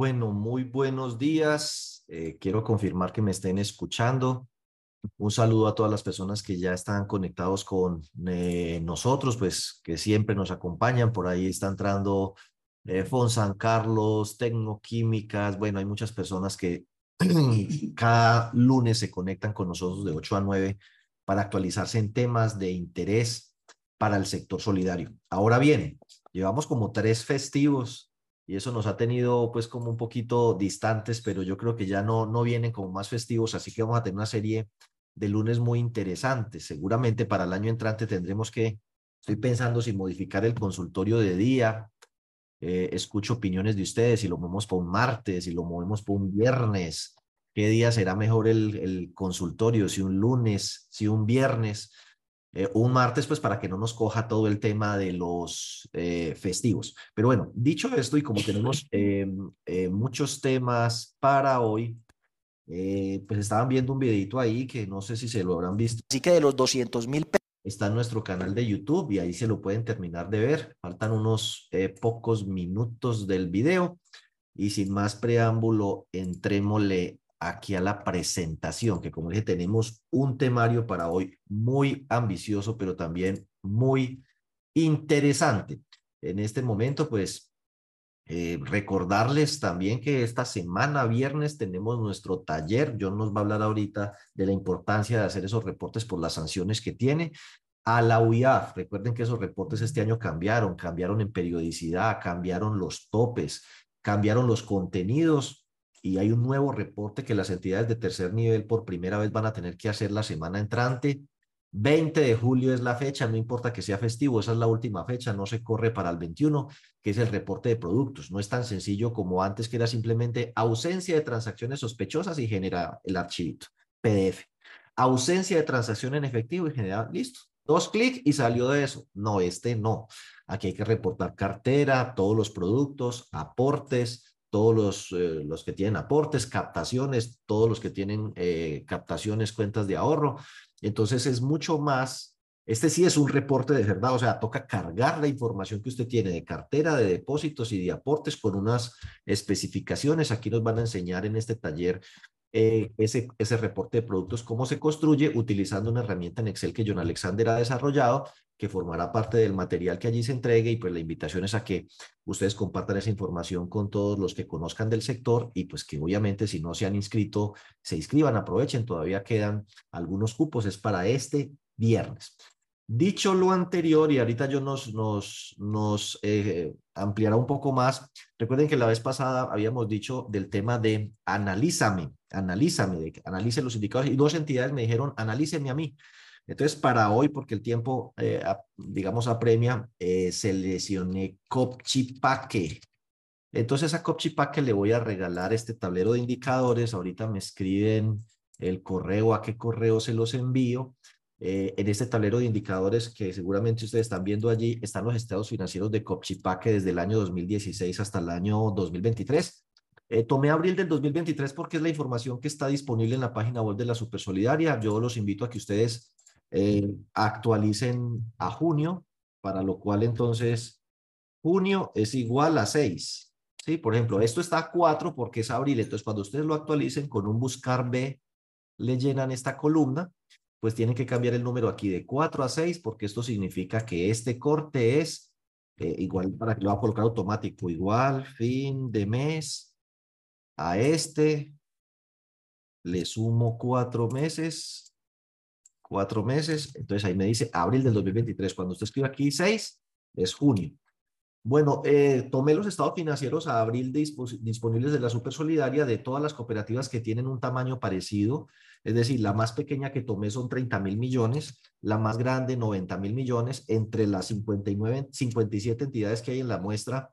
Bueno, muy buenos días. Eh, quiero confirmar que me estén escuchando. Un saludo a todas las personas que ya están conectados con eh, nosotros, pues que siempre nos acompañan. Por ahí está entrando eh, Fon San Carlos, Tecnoquímicas. Bueno, hay muchas personas que cada lunes se conectan con nosotros de 8 a 9 para actualizarse en temas de interés para el sector solidario. Ahora bien, llevamos como tres festivos y eso nos ha tenido pues como un poquito distantes, pero yo creo que ya no, no vienen como más festivos, así que vamos a tener una serie de lunes muy interesantes. Seguramente para el año entrante tendremos que, estoy pensando si modificar el consultorio de día, eh, escucho opiniones de ustedes, si lo movemos por un martes, si lo movemos por un viernes, qué día será mejor el, el consultorio, si un lunes, si un viernes. Eh, un martes, pues para que no nos coja todo el tema de los eh, festivos. Pero bueno, dicho esto y como tenemos eh, muchos temas para hoy, pues estaban viendo un videito ahí que no sé si se lo habrán visto. Así que de los 200 mil Está en nuestro canal de YouTube y ahí se lo pueden terminar de ver. Faltan unos pocos minutos del video. Y sin más preámbulo, entrémosle aquí a la presentación, que como dije, tenemos un temario para hoy muy ambicioso, pero también muy interesante. En este momento, pues, eh, recordarles también que esta semana, viernes, tenemos nuestro taller. John nos va a hablar ahorita de la importancia de hacer esos reportes por las sanciones que tiene. A la UIAF, recuerden que esos reportes este año cambiaron, cambiaron en periodicidad, cambiaron los topes, cambiaron los contenidos y hay un nuevo reporte que las entidades de tercer nivel por primera vez van a tener que hacer la semana entrante. 20 de julio es la fecha, no importa que sea festivo, esa es la última fecha, no se corre para el 21, que es el reporte de productos. No es tan sencillo como antes, que era simplemente ausencia de transacciones sospechosas y genera el archivito, PDF. Ausencia de transacción en efectivo y genera, listo, dos clics y salió de eso. No, este no. Aquí hay que reportar cartera, todos los productos, aportes, todos los, eh, los que tienen aportes, captaciones, todos los que tienen eh, captaciones, cuentas de ahorro. Entonces es mucho más, este sí es un reporte de verdad, o sea, toca cargar la información que usted tiene de cartera, de depósitos y de aportes con unas especificaciones. Aquí nos van a enseñar en este taller eh, ese, ese reporte de productos, cómo se construye utilizando una herramienta en Excel que John Alexander ha desarrollado que formará parte del material que allí se entregue y pues la invitación es a que ustedes compartan esa información con todos los que conozcan del sector y pues que obviamente si no se han inscrito, se inscriban, aprovechen, todavía quedan algunos cupos, es para este viernes. Dicho lo anterior, y ahorita yo nos, nos, nos eh, ampliará un poco más, recuerden que la vez pasada habíamos dicho del tema de analízame, analízame, analice los indicadores, y dos entidades me dijeron, analíceme a mí. Entonces, para hoy, porque el tiempo, eh, digamos, apremia, eh, seleccioné Copchipaque. Entonces, a Copchipaque le voy a regalar este tablero de indicadores. Ahorita me escriben el correo, a qué correo se los envío. Eh, en este tablero de indicadores que seguramente ustedes están viendo allí, están los estados financieros de Copchipaque desde el año 2016 hasta el año 2023. Eh, tomé abril del 2023 porque es la información que está disponible en la página web de la Supersolidaria. Yo los invito a que ustedes eh, actualicen a junio, para lo cual entonces junio es igual a 6. ¿sí? Por ejemplo, esto está a 4 porque es abril, entonces cuando ustedes lo actualicen con un buscar B, le llenan esta columna, pues tienen que cambiar el número aquí de 4 a 6 porque esto significa que este corte es eh, igual, para que lo va a colocar automático, igual fin de mes a este, le sumo cuatro meses cuatro meses. Entonces ahí me dice abril del 2023. Cuando usted escribe aquí 6, es junio. Bueno, eh, tomé los estados financieros a abril disponibles de la Super Solidaria de todas las cooperativas que tienen un tamaño parecido. Es decir, la más pequeña que tomé son 30 mil millones, la más grande 90 mil millones. Entre las 59, 57 entidades que hay en la muestra,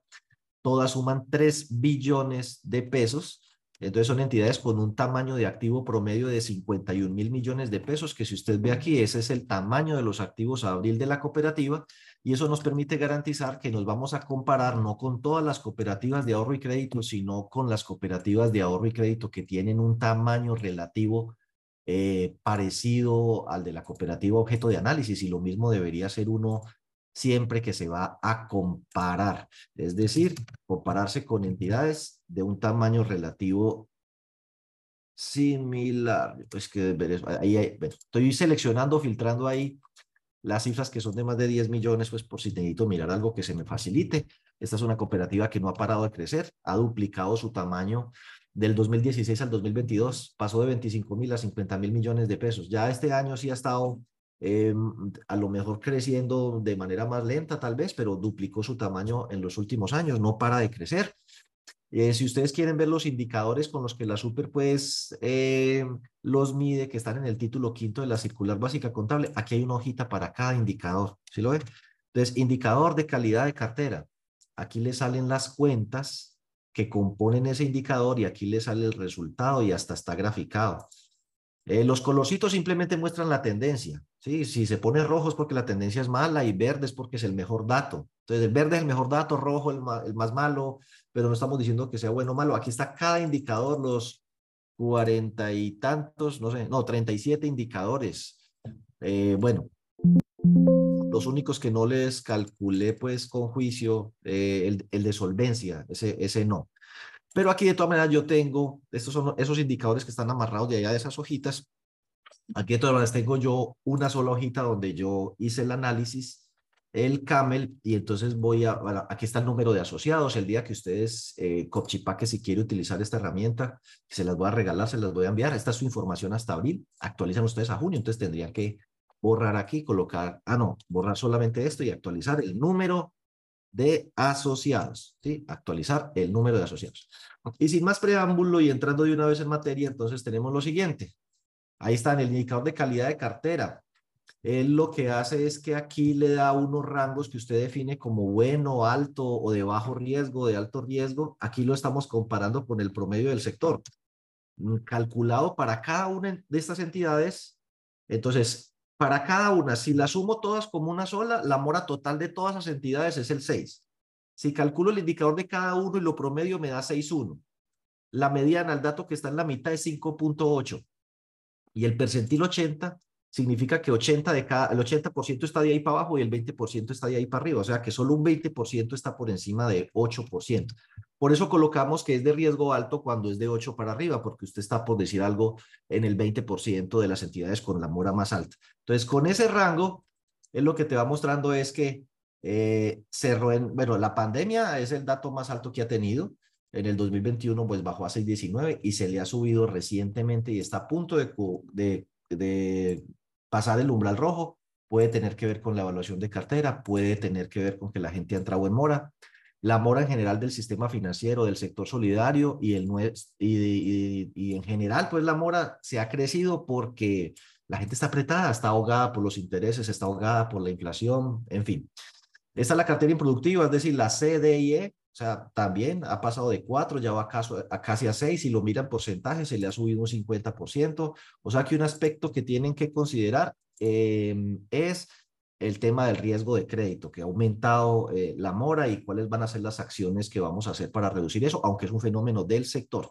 todas suman 3 billones de pesos. Entonces son entidades con un tamaño de activo promedio de 51 mil millones de pesos, que si usted ve aquí, ese es el tamaño de los activos a abril de la cooperativa y eso nos permite garantizar que nos vamos a comparar no con todas las cooperativas de ahorro y crédito, sino con las cooperativas de ahorro y crédito que tienen un tamaño relativo eh, parecido al de la cooperativa objeto de análisis y lo mismo debería ser uno siempre que se va a comparar, es decir, compararse con entidades de un tamaño relativo similar. Pues que ahí, estoy seleccionando, filtrando ahí las cifras que son de más de 10 millones, pues por si necesito mirar algo que se me facilite. Esta es una cooperativa que no ha parado de crecer, ha duplicado su tamaño del 2016 al 2022, pasó de 25 mil a 50 mil millones de pesos. Ya este año sí ha estado eh, a lo mejor creciendo de manera más lenta tal vez, pero duplicó su tamaño en los últimos años, no para de crecer. Eh, si ustedes quieren ver los indicadores con los que la Super pues eh, los mide, que están en el título quinto de la circular básica contable, aquí hay una hojita para cada indicador, ¿sí lo ven? Entonces, indicador de calidad de cartera. Aquí le salen las cuentas que componen ese indicador y aquí le sale el resultado y hasta está graficado. Eh, los colorcitos simplemente muestran la tendencia. ¿sí? Si se pone rojo es porque la tendencia es mala y verde es porque es el mejor dato. Entonces, el verde es el mejor dato, rojo el, el más malo, pero no estamos diciendo que sea bueno o malo. Aquí está cada indicador, los cuarenta y tantos, no sé, no, treinta y siete indicadores. Eh, bueno, los únicos que no les calculé pues con juicio, eh, el, el, de solvencia, ese, ese no. Pero aquí de todas maneras yo tengo, estos son esos indicadores que están amarrados de allá de esas hojitas. Aquí de todas maneras tengo yo una sola hojita donde yo hice el análisis, el camel, y entonces voy a, aquí está el número de asociados, el día que ustedes, eh, Copchipaque, si quiere utilizar esta herramienta, se las voy a regalar, se las voy a enviar. Esta es su información hasta abril, actualizan ustedes a junio, entonces tendrían que borrar aquí, colocar, ah no, borrar solamente esto y actualizar el número de asociados, ¿sí? Actualizar el número de asociados. Y sin más preámbulo y entrando de una vez en materia, entonces tenemos lo siguiente. Ahí está en el indicador de calidad de cartera. Él lo que hace es que aquí le da unos rangos que usted define como bueno, alto o de bajo riesgo, de alto riesgo. Aquí lo estamos comparando con el promedio del sector. Mm, calculado para cada una de estas entidades. Entonces, para cada una, si la sumo todas como una sola, la mora total de todas las entidades es el 6. Si calculo el indicador de cada uno y lo promedio me da 6.1. La mediana, el dato que está en la mitad es 5.8. Y el percentil 80 significa que 80 de cada, el 80% está de ahí para abajo y el 20% está de ahí para arriba. O sea que solo un 20% está por encima de 8%. Por eso colocamos que es de riesgo alto cuando es de 8 para arriba, porque usted está por decir algo en el 20% de las entidades con la mora más alta. Entonces, con ese rango, es lo que te va mostrando es que eh, cerró en, bueno, la pandemia es el dato más alto que ha tenido. En el 2021, pues bajó a 6.19 y se le ha subido recientemente y está a punto de, de pasar el umbral rojo. Puede tener que ver con la evaluación de cartera, puede tener que ver con que la gente ha entrado en mora la mora en general del sistema financiero, del sector solidario y, el, y, y, en general, pues la mora se ha crecido porque la gente está apretada, está ahogada por los intereses, está ahogada por la inflación, en fin. Esta es la cartera improductiva, es decir, la CDIE, sea, también ha pasado de 4, ya va a, casi a 6, si lo miran porcentaje, se le ha subido un 50%, o sea que un aspecto que tienen que considerar eh, es el tema del riesgo de crédito, que ha aumentado eh, la mora y cuáles van a ser las acciones que vamos a hacer para reducir eso, aunque es un fenómeno del sector.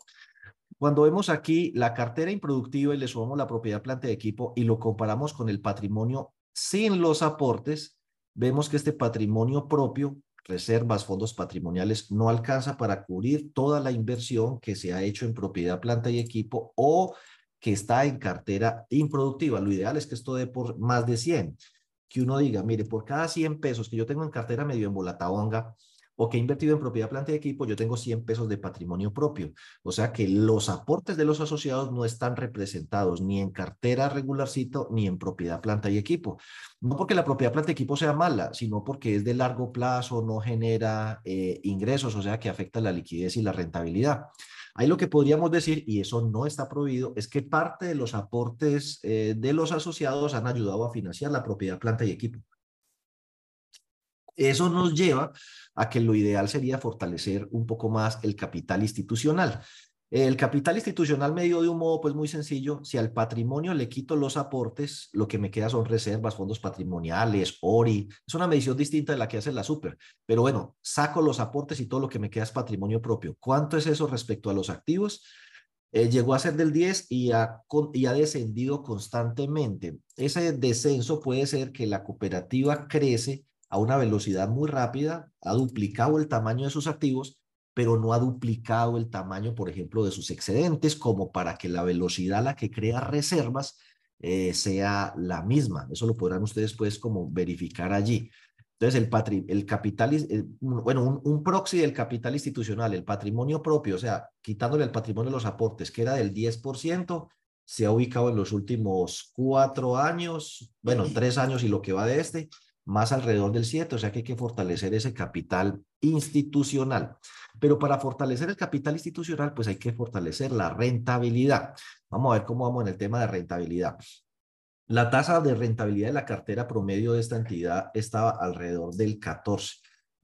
Cuando vemos aquí la cartera improductiva y le sumamos la propiedad planta de equipo y lo comparamos con el patrimonio sin los aportes, vemos que este patrimonio propio, reservas, fondos patrimoniales, no alcanza para cubrir toda la inversión que se ha hecho en propiedad planta y equipo o que está en cartera improductiva. Lo ideal es que esto dé por más de 100 que uno diga, mire, por cada 100 pesos que yo tengo en cartera medio en volataonga o que he invertido en propiedad, planta de equipo, yo tengo 100 pesos de patrimonio propio. O sea que los aportes de los asociados no están representados ni en cartera regularcito ni en propiedad, planta y equipo. No porque la propiedad, planta y equipo sea mala, sino porque es de largo plazo, no genera eh, ingresos, o sea que afecta la liquidez y la rentabilidad. Ahí lo que podríamos decir, y eso no está prohibido, es que parte de los aportes eh, de los asociados han ayudado a financiar la propiedad, planta y equipo. Eso nos lleva a que lo ideal sería fortalecer un poco más el capital institucional. El capital institucional me dio de un modo pues muy sencillo. Si al patrimonio le quito los aportes, lo que me queda son reservas, fondos patrimoniales, ORI. Es una medición distinta de la que hace la super. Pero bueno, saco los aportes y todo lo que me queda es patrimonio propio. ¿Cuánto es eso respecto a los activos? Eh, llegó a ser del 10 y ha, y ha descendido constantemente. Ese descenso puede ser que la cooperativa crece a una velocidad muy rápida, ha duplicado el tamaño de sus activos, pero no ha duplicado el tamaño, por ejemplo, de sus excedentes, como para que la velocidad a la que crea reservas eh, sea la misma. Eso lo podrán ustedes, pues, como verificar allí. Entonces, el, patri el capital, bueno, un, proxy del capital institucional, el patrimonio propio, o sea, quitándole el patrimonio de los aportes, que era del 10%, se ha ubicado en los últimos cuatro años, bueno, tres años y lo que va de este, más alrededor del 7, o sea que hay que fortalecer ese capital institucional. Pero para fortalecer el capital institucional, pues hay que fortalecer la rentabilidad. Vamos a ver cómo vamos en el tema de rentabilidad. La tasa de rentabilidad de la cartera promedio de esta entidad estaba alrededor del 14.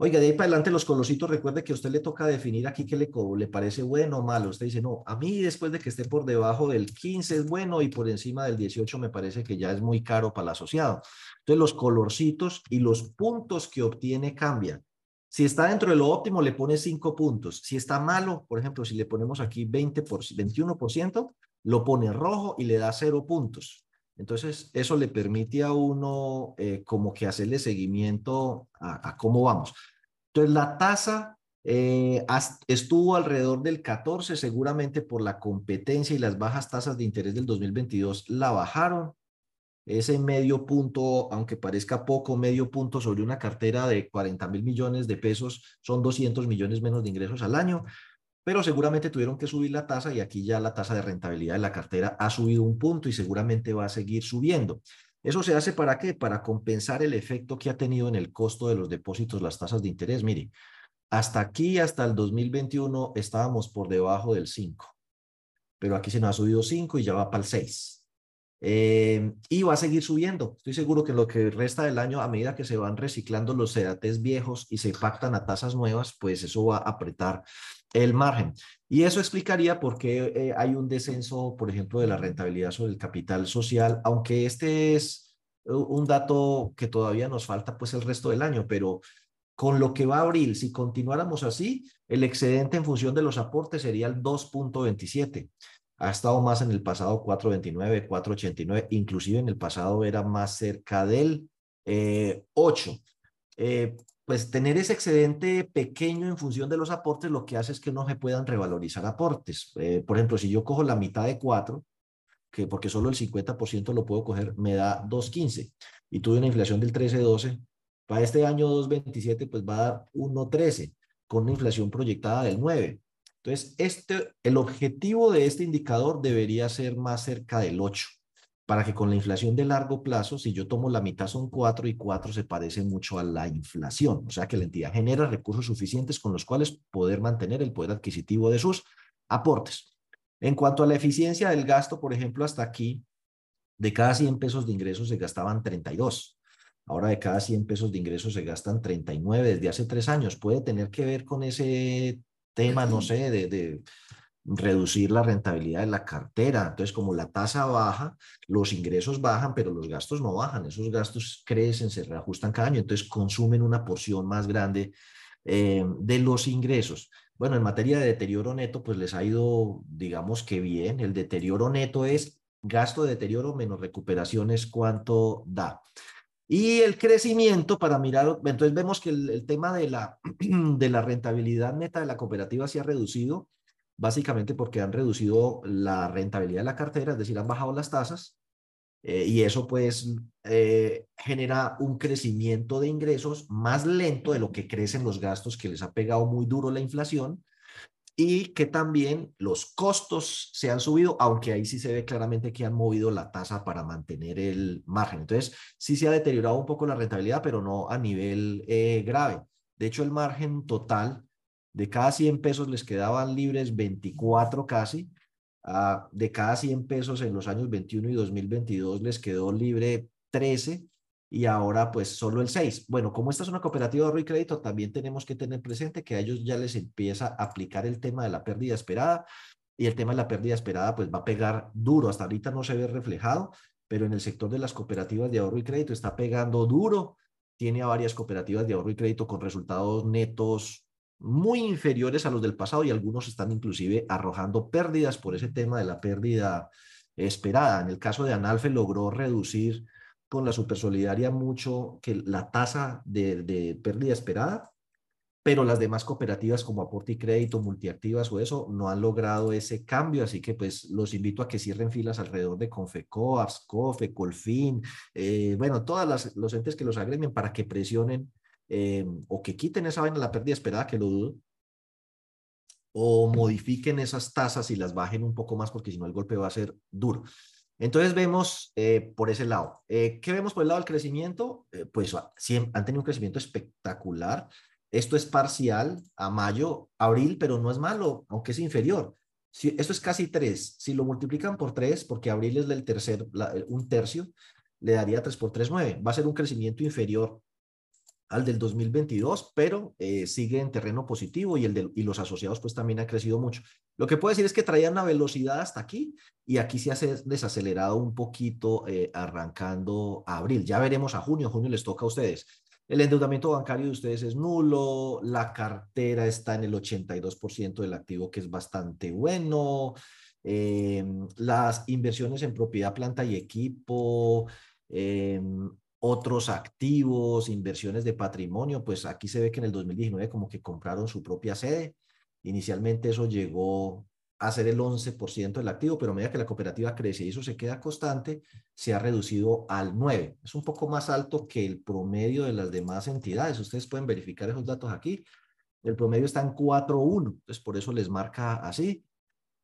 Oiga, de ahí para adelante los colositos, recuerde que a usted le toca definir aquí qué le, le parece bueno o malo. Usted dice, no, a mí después de que esté por debajo del 15 es bueno y por encima del 18 me parece que ya es muy caro para el asociado. Entonces los colorcitos y los puntos que obtiene cambian. Si está dentro de lo óptimo, le pone 5 puntos. Si está malo, por ejemplo, si le ponemos aquí 20 por, 21%, lo pone rojo y le da 0 puntos. Entonces, eso le permite a uno eh, como que hacerle seguimiento a, cómo vamos. Entonces, la tasa eh, estuvo alrededor del 14, seguramente por la competencia y las bajas tasas de interés del 2022 la bajaron. Ese medio punto, aunque parezca poco, medio punto sobre una cartera de 40 mil millones de pesos, son 200 millones menos de ingresos al año pero seguramente tuvieron que subir la tasa y aquí ya la tasa de rentabilidad de la cartera ha subido un punto y seguramente va a seguir subiendo. ¿Eso se hace para qué? Para compensar el efecto que ha tenido en el costo de los depósitos las tasas de interés. Mire, hasta aquí, hasta el 2021, estábamos por debajo del 5, pero aquí se nos ha subido 5 y ya va para el 6. Eh, y va a seguir subiendo. Estoy seguro que lo que resta del año, a medida que se van reciclando los CDTs viejos y se pactan a tasas nuevas, pues eso va a apretar el margen. Y eso explicaría por qué eh, hay un descenso, por ejemplo, de la rentabilidad sobre el capital social, aunque este es un dato que todavía nos falta pues el resto del año, pero con lo que va a abril, si continuáramos así, el excedente en función de los aportes sería el 2.27 ha estado más en el pasado 429, 489, inclusive en el pasado era más cerca del 8. Eh, eh, pues tener ese excedente pequeño en función de los aportes lo que hace es que no se puedan revalorizar aportes. Eh, por ejemplo, si yo cojo la mitad de 4, que porque solo el 50% lo puedo coger, me da 2.15 y tuve una inflación del 13.12, para este año 2.27 pues va a dar 1.13 con una inflación proyectada del 9. Entonces, este, el objetivo de este indicador debería ser más cerca del 8, para que con la inflación de largo plazo, si yo tomo la mitad son 4 y 4 se parece mucho a la inflación, o sea que la entidad genera recursos suficientes con los cuales poder mantener el poder adquisitivo de sus aportes. En cuanto a la eficiencia del gasto, por ejemplo, hasta aquí, de cada 100 pesos de ingresos se gastaban 32. Ahora de cada 100 pesos de ingresos se gastan 39 desde hace tres años. Puede tener que ver con ese tema, no sé, de, reducir la rentabilidad de la cartera. Entonces, como la tasa baja, los ingresos bajan, pero los gastos no bajan. Esos gastos crecen, se reajustan cada año, entonces consumen una porción más grande eh, de los ingresos. Bueno, en materia de deterioro neto, pues les ha ido, digamos que bien. El deterioro neto es gasto de deterioro menos recuperaciones, ¿cuánto da? Y el crecimiento para mirar, entonces vemos que el, tema de la, de la rentabilidad neta de la cooperativa se ha reducido, básicamente porque han reducido la rentabilidad de la cartera, es decir, han bajado las tasas, eh, y eso pues eh, genera un crecimiento de ingresos más lento de lo que crecen los gastos que les ha pegado muy duro la inflación y que también los costos se han subido, aunque ahí sí se ve claramente que han movido la tasa para mantener el margen. Entonces, sí se ha deteriorado un poco la rentabilidad, pero no a nivel eh, grave. De hecho, el margen total de cada 100 pesos les quedaban libres 24 casi. Ah, de cada 100 pesos en los años 21 y 2022 les quedó libre 13 y ahora pues solo el 6. Bueno, como esta es una cooperativa de ahorro y crédito, también tenemos que tener presente que a ellos ya les empieza a aplicar el tema de la pérdida esperada y el tema de la pérdida esperada pues va a pegar duro. Hasta ahorita no se ve reflejado, pero en el sector de las cooperativas de ahorro y crédito está pegando duro. Tiene a varias cooperativas de ahorro y crédito con resultados netos muy inferiores a los del pasado y algunos están inclusive arrojando pérdidas por ese tema de la pérdida esperada. En el caso de Analfe logró reducir con la supersolidaria mucho que la tasa de, de pérdida esperada pero las demás cooperativas como Aporte y Crédito, Multiactivas o eso no han logrado ese cambio, así que pues los invito a que cierren filas alrededor de Confeco, Abscofe, Colfin, eh, bueno, todos los entes que los agremian para que presionen eh, o que quiten esa vaina la pérdida esperada, que lo dudo, o modifiquen esas tasas y las bajen un poco más porque si no el golpe va a ser duro. Entonces vemos eh, por ese lado. ¿Qué vemos por el lado del crecimiento? pues han tenido un crecimiento espectacular. Esto es parcial a mayo, abril, pero no es malo, aunque es inferior. Si, esto es casi tres. Si lo multiplican por tres, porque abril es del tercer, un tercio, le daría tres por tres, nueve. Va a ser un crecimiento inferior al del 2022, pero eh, sigue en terreno positivo y, el de, y los asociados pues también ha crecido mucho. Lo que puedo decir es que traían la velocidad hasta aquí y aquí se ha desacelerado un poquito eh, arrancando a abril. Ya veremos a junio, junio les toca a ustedes. El endeudamiento bancario de ustedes es nulo, la cartera está en el 82% del activo, que es bastante bueno. Em, las inversiones en propiedad, planta y equipo, em, otros activos, inversiones de patrimonio, pues aquí se ve que en el 2019 como que compraron su propia sede. Inicialmente eso llegó a ser el 11% del activo, pero a medida que la cooperativa crece y eso se queda constante, se ha reducido al 9%. Es un poco más alto que el promedio de las demás entidades. Ustedes pueden verificar esos datos aquí. El promedio está en 4.1, entonces por eso les marca así.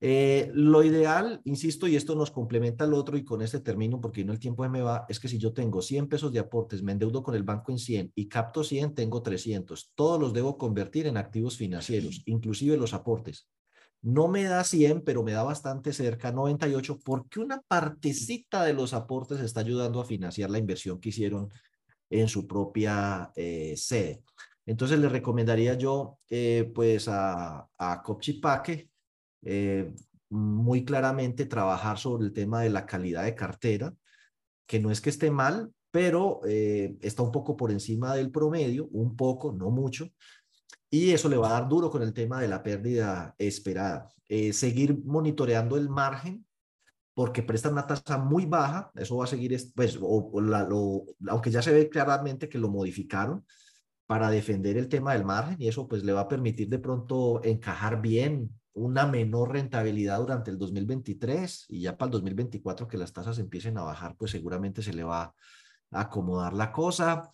Eh, lo ideal, insisto, y esto nos complementa al otro y con este término, porque no el tiempo me va, es que si yo tengo 100 pesos de aportes, me endeudo con el banco en 100 y capto 100, tengo 300. Todos los debo convertir en activos financieros, inclusive los aportes. No me da 100, pero me da bastante cerca, 98, porque una partecita de los aportes está ayudando a financiar la inversión que hicieron en su propia eh, sede. Entonces le recomendaría yo eh, pues a, a Copchipaque eh, muy claramente trabajar sobre el tema de la calidad de cartera, que no es que esté mal, pero está un poco por encima del promedio, un poco, no mucho, y eso le va a dar duro con el tema de la pérdida esperada. Eh, seguir monitoreando el margen porque prestan una tasa muy baja, eso va a seguir, pues, aunque ya se ve claramente que lo modificaron para defender el tema del margen y eso pues le va a permitir de pronto encajar bien una menor rentabilidad durante el 2023 y ya para el 2024 que las tasas empiecen a bajar, pues seguramente se le va a acomodar la cosa.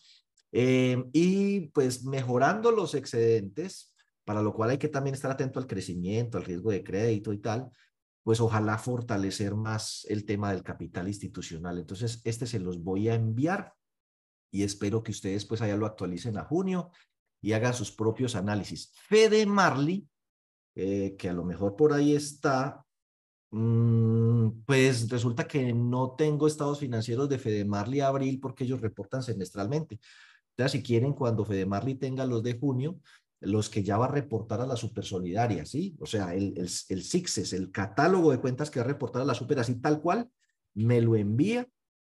Eh, y pues mejorando los excedentes, para lo cual hay que también estar atento al crecimiento, al riesgo de crédito y tal, pues ojalá fortalecer más el tema del capital institucional. Entonces, este se los voy a enviar y espero que ustedes pues allá lo actualicen a junio y hagan sus propios análisis. Fede Marley, eh, que a lo mejor por ahí está, mm, pues resulta que no tengo estados financieros de Fede Marley abril porque ellos reportan semestralmente. Entonces, si quieren, cuando Fedemarli tenga los de junio, los que ya va a reportar a la Super Solidaria, ¿sí? O sea, el, el, el SIXES, el catálogo de cuentas que va a reportar a la Super, así tal cual, me lo envía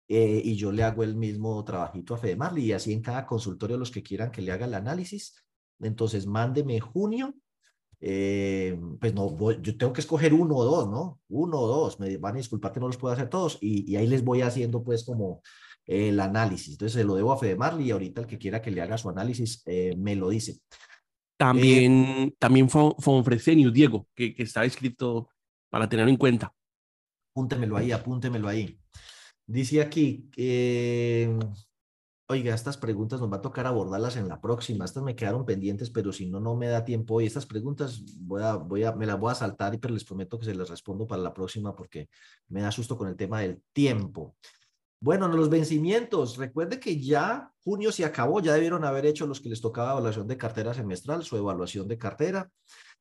eh, y yo le hago el mismo trabajito a Fedemarli y así en cada consultorio los que quieran que le haga el análisis. Entonces, mándeme junio. Eh, pues no, yo tengo que escoger uno o dos, ¿no? Uno o dos. Me van a disculpar que no los puedo hacer todos y, y ahí les voy haciendo pues como el análisis. Entonces se lo debo a Fede Marley y ahorita el que quiera que le haga su análisis eh, me lo dice. También, eh, también fue, Diego, que, que está escrito para tenerlo en cuenta. Apúntemelo ahí, apúntemelo ahí. Dice aquí, eh, oiga, estas preguntas nos va a tocar abordarlas en la próxima. Estas me quedaron pendientes, pero si no, no me da tiempo hoy. Estas preguntas voy a, voy a, me las voy a saltar, pero les prometo que se las respondo para la próxima porque me da susto con el tema del tiempo. Bueno, los vencimientos, recuerde que ya junio se acabó, ya debieron haber hecho los que les tocaba evaluación de cartera semestral, su evaluación de cartera.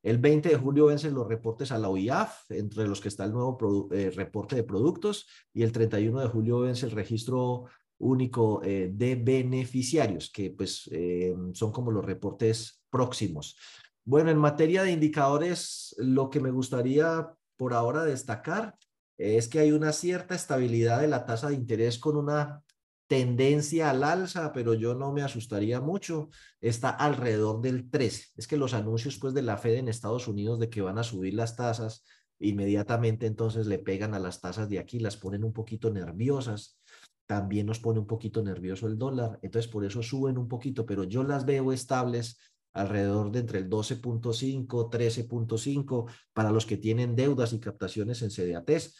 El 20 de julio vencen los reportes a la OIAF, entre los que está el nuevo eh, reporte de productos, y el 31 de julio vence el registro único eh, de beneficiarios, que pues eh, son como los reportes próximos. Bueno, en materia de indicadores, lo que me gustaría por ahora destacar es que hay una cierta estabilidad de la tasa de interés con una tendencia al alza, pero yo no me asustaría mucho, está alrededor del 13. Es que los anuncios pues de la Fed en Estados Unidos de que van a subir las tasas, inmediatamente entonces le pegan a las tasas de aquí, las ponen un poquito nerviosas. También nos pone un poquito nervioso el dólar, entonces por eso suben un poquito, pero yo las veo estables alrededor de entre el 12.5, 13.5 para los que tienen deudas y captaciones en CDATs.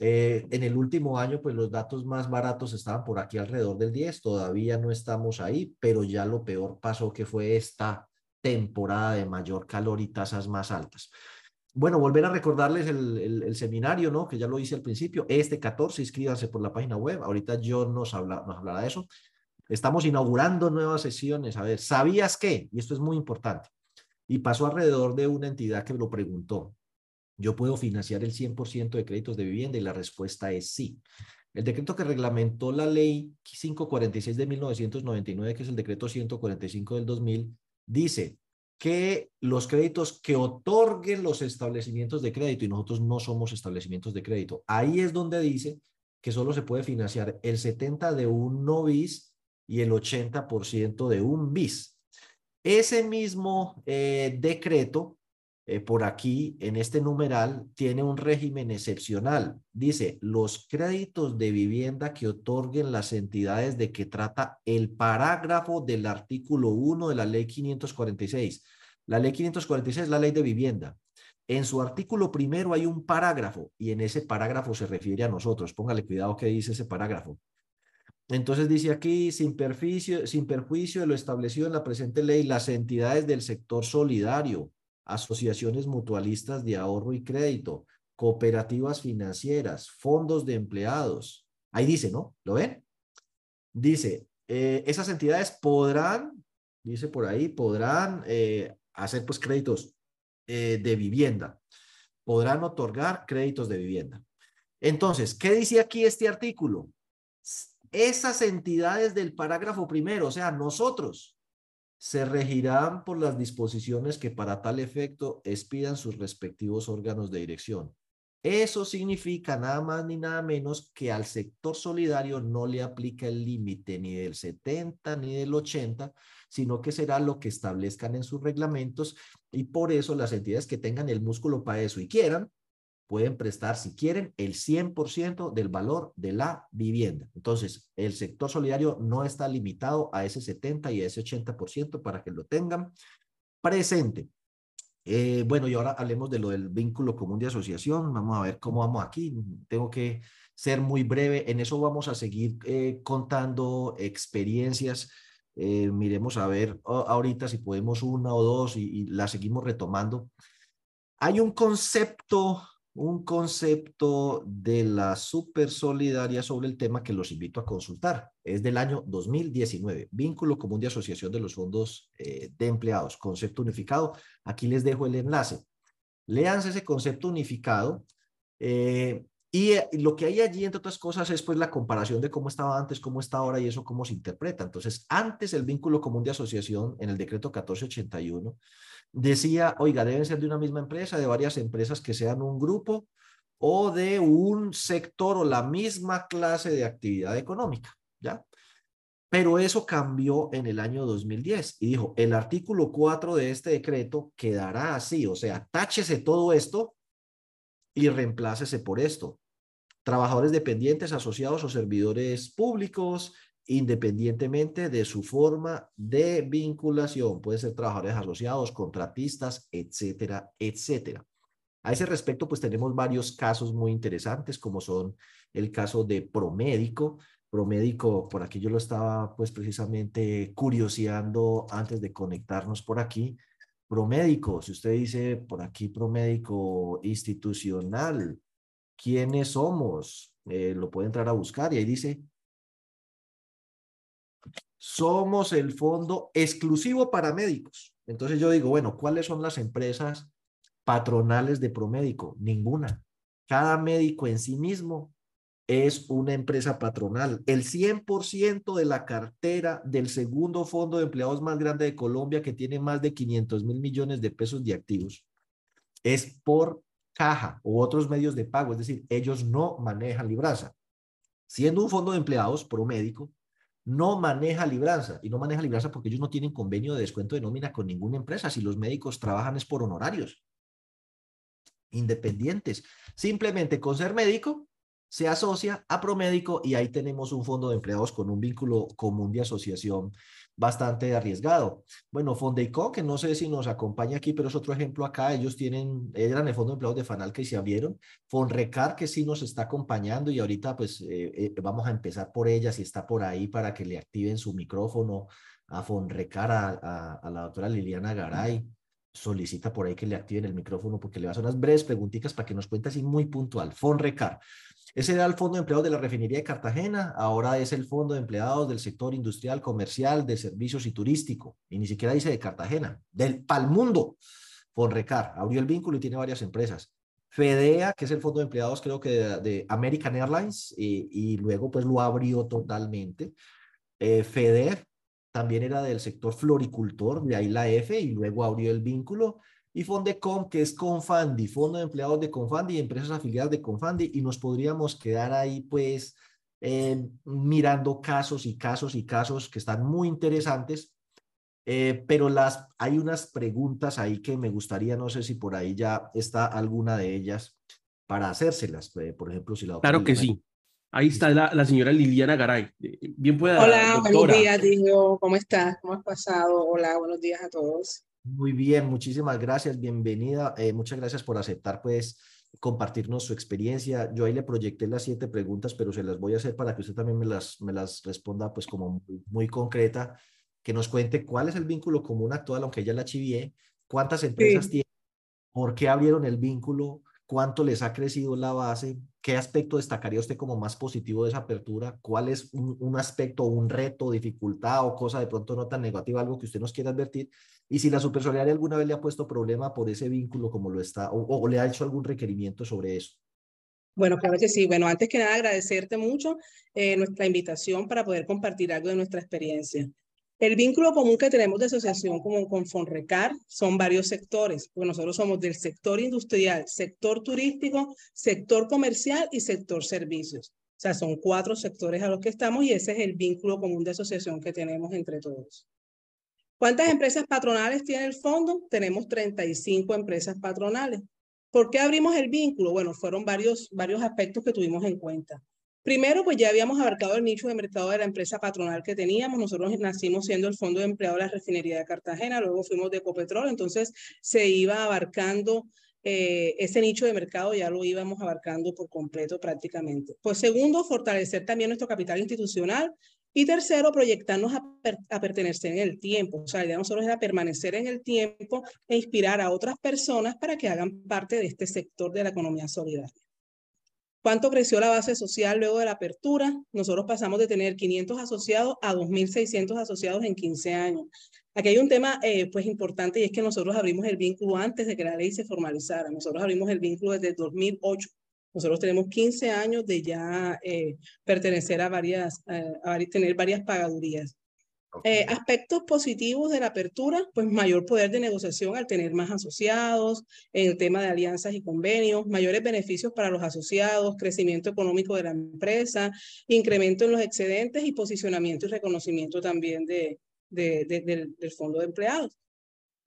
Eh, en el último año, pues los datos más baratos estaban por aquí alrededor del 10, todavía no estamos ahí, pero ya lo peor pasó que fue esta temporada de mayor calor y tasas más altas. Bueno, volver a recordarles el, seminario, ¿no? Que ya lo hice al principio. Este 14, inscríbanse por la página web. Ahorita yo nos, habla, nos hablará de eso. Estamos inaugurando nuevas sesiones. A ver, ¿sabías qué? Y esto es muy importante. Y pasó alrededor de una entidad que me lo preguntó. ¿Yo puedo financiar el 100% de créditos de vivienda? Y la respuesta es sí. El decreto que reglamentó la ley 546 de 1999, que es el decreto 145 del 2000, dice, que los créditos que otorguen los establecimientos de crédito, y nosotros no somos establecimientos de crédito, ahí es donde dice que solo se puede financiar el 70 de un no bis y el 80% de un bis. Ese mismo eh, decreto, eh, por aquí, en este numeral, tiene un régimen excepcional. Dice, los créditos de vivienda que otorguen las entidades de que trata el parágrafo del artículo 1 de la ley 546 la ley 546 es la ley de vivienda. En su artículo primero hay un parágrafo y en ese parágrafo se refiere a nosotros. Póngale cuidado que dice ese parágrafo. Entonces dice aquí, sin, sin perjuicio de lo establecido en la presente ley, las entidades del sector solidario, asociaciones mutualistas de ahorro y crédito, cooperativas financieras, fondos de empleados. Ahí dice, ¿no? ¿Lo ven? Dice, eh, esas entidades podrán, dice por ahí, podrán eh, hacer pues créditos eh, de vivienda. Podrán otorgar créditos de vivienda. Entonces, ¿qué dice aquí este artículo? Esas entidades del parágrafo primero, o sea, nosotros, se regirán por las disposiciones que para tal efecto expidan sus respectivos órganos de dirección. Eso significa nada más ni nada menos que al sector solidario no le aplica el límite ni del 70 ni del 80, sino que será lo que establezcan en sus reglamentos y por eso las entidades que tengan el músculo para eso y quieran, pueden prestar, si quieren, el 100% del valor de la vivienda. Entonces, el sector solidario no está limitado a ese 70 y a ese 80% para que lo tengan presente. Eh, bueno, y ahora hablemos de lo del vínculo común de asociación. Vamos a ver cómo vamos aquí. Tengo que ser muy breve. En eso vamos a seguir eh, contando experiencias. Eh, miremos a ver ahorita si podemos una o dos y, y la seguimos retomando. Hay un concepto un concepto de la super solidaria sobre el tema que los invito a consultar. Es del año 2019, vínculo común de asociación de los fondos eh, de empleados, concepto unificado. Aquí les dejo el enlace. Léanse ese concepto unificado eh, y eh, lo que hay allí, entre otras cosas, es pues la comparación de cómo estaba antes, cómo está ahora y eso cómo se interpreta. Entonces, antes el vínculo común de asociación en el decreto 1481 decía, oiga, deben ser de una misma empresa, de varias empresas que sean un grupo o de un sector o la misma clase de actividad económica, ¿ya? Pero eso cambió en el año 2010 y dijo, el artículo 4 de este decreto quedará así, o sea, táchese todo esto y reemplácese por esto. Trabajadores dependientes, asociados o servidores públicos, independientemente de su forma de vinculación. Pueden ser trabajadores asociados, contratistas, etcétera, etcétera. A ese respecto, pues tenemos varios casos muy interesantes, como son el caso de Promédico. Promédico, por aquí yo lo estaba pues precisamente curioseando antes de conectarnos por aquí. Promédico, si usted dice por aquí Promédico institucional, ¿quiénes somos? Eh, lo puede entrar a buscar y ahí dice somos el fondo exclusivo para médicos. Entonces yo digo, bueno, ¿cuáles son las empresas patronales de Promédico? Ninguna. Cada médico en sí mismo es una empresa patronal. El 100% de la cartera del segundo fondo de empleados más grande de Colombia, que tiene más de 500 mil millones de pesos de activos, es por caja u otros medios de pago. Es decir, ellos no manejan libranza. Siendo un fondo de empleados Promédico, no maneja libranza y no maneja libranza porque ellos no tienen convenio de descuento de nómina con ninguna empresa. Si los médicos trabajan es por honorarios independientes. Simplemente con ser médico se asocia a Promédico y ahí tenemos un fondo de empleados con un vínculo común de asociación bastante arriesgado. Bueno, Fondeico, que no sé si nos acompaña aquí, pero es otro ejemplo acá. Ellos tienen, eran el fondo de empleados de Fanalca y se abrieron. Fonrecar, que sí nos está acompañando y ahorita pues eh, eh, vamos a empezar por ella, si está por ahí para que le activen su micrófono a Fonrecar, a, a la doctora Liliana Garay solicita por ahí que le activen el micrófono porque le va a hacer unas breves preguntitas para que nos cuente así muy puntual. Fonrecar. Ese era el Fondo de Empleados de la Refinería de Cartagena, ahora es el Fondo de Empleados del sector industrial, comercial, de servicios y turístico. Y ni siquiera dice de Cartagena, del Palmundo. Fonrecar abrió el vínculo y tiene varias empresas. Fedea, que es el fondo de empleados, creo que de, American Airlines, y, luego pues lo abrió totalmente. Eh, FEDER también era del sector floricultor, de ahí la F, y luego abrió el vínculo y Fondecom, que es Confandi, Fondo de Empleados de Confandi y empresas afiliadas de Confandi, y nos podríamos quedar ahí pues eh, mirando casos y casos y casos que están muy interesantes, eh, pero las, hay unas preguntas ahí que me gustaría, no sé si por ahí ya está alguna de ellas para hacérselas, eh, por ejemplo, si la Claro que sí. Ahí está la, la, señora Liliana Garay. Bien pueda. Hola, buenos días, Diego. ¿Cómo estás? ¿Cómo has pasado? Hola, buenos días a todos. Muy bien, muchísimas gracias, bienvenida. Eh, muchas gracias por aceptar, pues, compartirnos su experiencia. Yo ahí le proyecté las siete preguntas, pero se las voy a hacer para que usted también me las, me las responda, pues, como muy, concreta, que nos cuente cuál es el vínculo común actual, aunque ya la chivié, cuántas empresas tiene, por qué abrieron el vínculo, cuánto les ha crecido la base, qué aspecto destacaría usted como más positivo de esa apertura, cuál es un, aspecto, un reto, dificultad o cosa de pronto no tan negativa, algo que usted nos quiera advertir, y si la supersolidaria alguna vez le ha puesto problema por ese vínculo como lo está, o, le ha hecho algún requerimiento sobre eso. Bueno, claro que sí. Bueno, antes que nada agradecerte mucho eh, nuestra invitación para poder compartir algo de nuestra experiencia. El vínculo común que tenemos de asociación como con Fonrecar son varios sectores, porque nosotros somos del sector industrial, sector turístico, sector comercial y sector servicios. O sea, son cuatro sectores a los que estamos y ese es el vínculo común de asociación que tenemos entre todos. ¿Cuántas empresas patronales tiene el fondo? Tenemos 35 empresas patronales. ¿Por qué abrimos el vínculo? Bueno, fueron varios, varios aspectos que tuvimos en cuenta. Primero, pues ya habíamos abarcado el nicho de mercado de la empresa patronal que teníamos. Nosotros nacimos siendo el Fondo de Empleado de la Refinería de Cartagena, luego fuimos de Ecopetrol, entonces se iba abarcando eh, ese nicho de mercado, ya lo íbamos abarcando por completo prácticamente. Pues segundo, fortalecer también nuestro capital institucional. Y tercero, proyectarnos a, pertenecer en el tiempo. O sea, la idea de nosotros era permanecer en el tiempo e inspirar a otras personas para que hagan parte de este sector de la economía solidaria. ¿Cuánto creció la base social luego de la apertura? Nosotros pasamos de tener 500 asociados a 2.600 asociados en 15 años. Aquí hay un tema eh, pues importante y es que nosotros abrimos el vínculo antes de que la ley se formalizara. Nosotros abrimos el vínculo desde 2008. Nosotros tenemos 15 años de ya eh, pertenecer a varias, eh, a tener varias pagadurías. Eh, aspectos positivos de la apertura, pues mayor poder de negociación al tener más asociados, en el tema de alianzas y convenios, mayores beneficios para los asociados, crecimiento económico de la empresa, incremento en los excedentes y posicionamiento y reconocimiento también de, del, del fondo de empleados.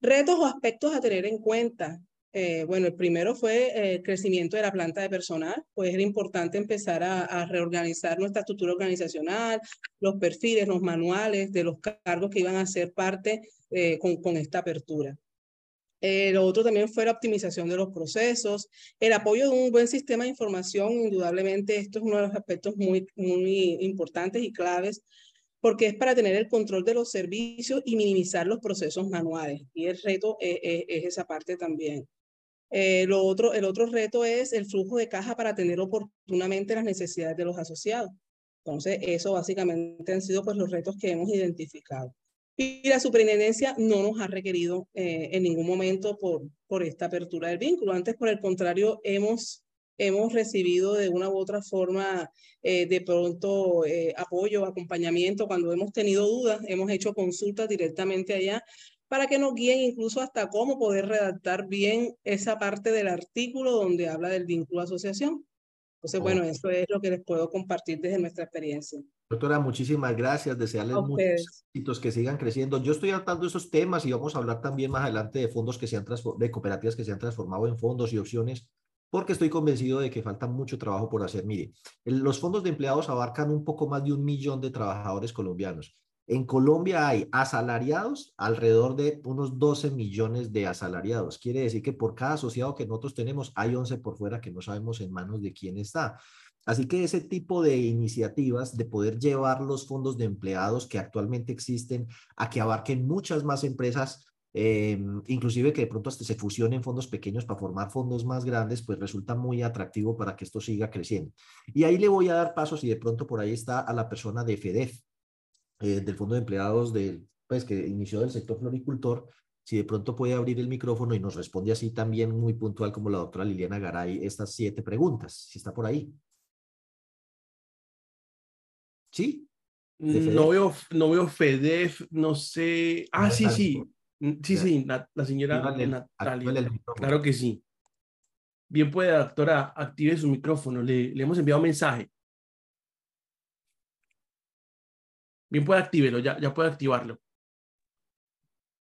Retos o aspectos a tener en cuenta. Eh, bueno, el primero fue eh, el crecimiento de la planta de personal, pues era importante empezar a, reorganizar nuestra estructura organizacional, los perfiles, los manuales de los cargos que iban a ser parte eh, con, con, esta apertura. lo otro también fue la optimización de los procesos, el apoyo de un buen sistema de información, indudablemente esto es uno de los aspectos muy, muy importantes y claves porque es para tener el control de los servicios y minimizar los procesos manuales. Y el reto es esa parte también. Eh, lo otro, el otro reto es el flujo de caja para atender oportunamente las necesidades de los asociados. Entonces, eso básicamente han sido pues, los retos que hemos identificado. Y la superintendencia no nos ha requerido eh, en ningún momento por, por esta apertura del vínculo. Antes, por el contrario, hemos, hemos recibido de una u otra forma eh, de pronto apoyo, acompañamiento. Cuando hemos tenido dudas, hemos hecho consultas directamente allá para que nos guíen incluso hasta cómo poder redactar bien esa parte del artículo donde habla del vínculo asociación. Entonces, bueno, eso es lo que les puedo compartir desde nuestra experiencia. Doctora, muchísimas gracias. Desearles muchos éxitos que sigan creciendo. Yo estoy tratando esos temas y vamos a hablar también más adelante de fondos que se han de cooperativas que se han transformado en fondos y opciones porque estoy convencido de que falta mucho trabajo por hacer. Mire, los fondos de empleados abarcan un poco más de un millón de trabajadores colombianos. En Colombia hay asalariados alrededor de unos 12 millones de asalariados. Quiere decir que por cada asociado que nosotros tenemos hay 11 por fuera que no sabemos en manos de quién está. Así que ese tipo de iniciativas de poder llevar los fondos de empleados que actualmente existen a que abarquen muchas más empresas, eh, inclusive que de pronto hasta se fusionen fondos pequeños para formar fondos más grandes, pues resulta muy atractivo para que esto siga creciendo. Y ahí le voy a dar pasos y de pronto por ahí está a la persona de FEDEF, eh, del Fondo de Empleados del, pues, que inició del sector floricultor, si de pronto puede abrir el micrófono y nos responde así también muy puntual como la doctora Liliana Garay estas siete preguntas, si está por ahí. ¿Sí? No veo, no veo FEDEF, no sé. Ah, sí, sí. Mm, sí, sí, la señora Natalia. Claro que sí. Bien puede, doctora, active su micrófono. Le, le hemos enviado un mensaje. Bien puede activarlo, ya, ya puede activarlo.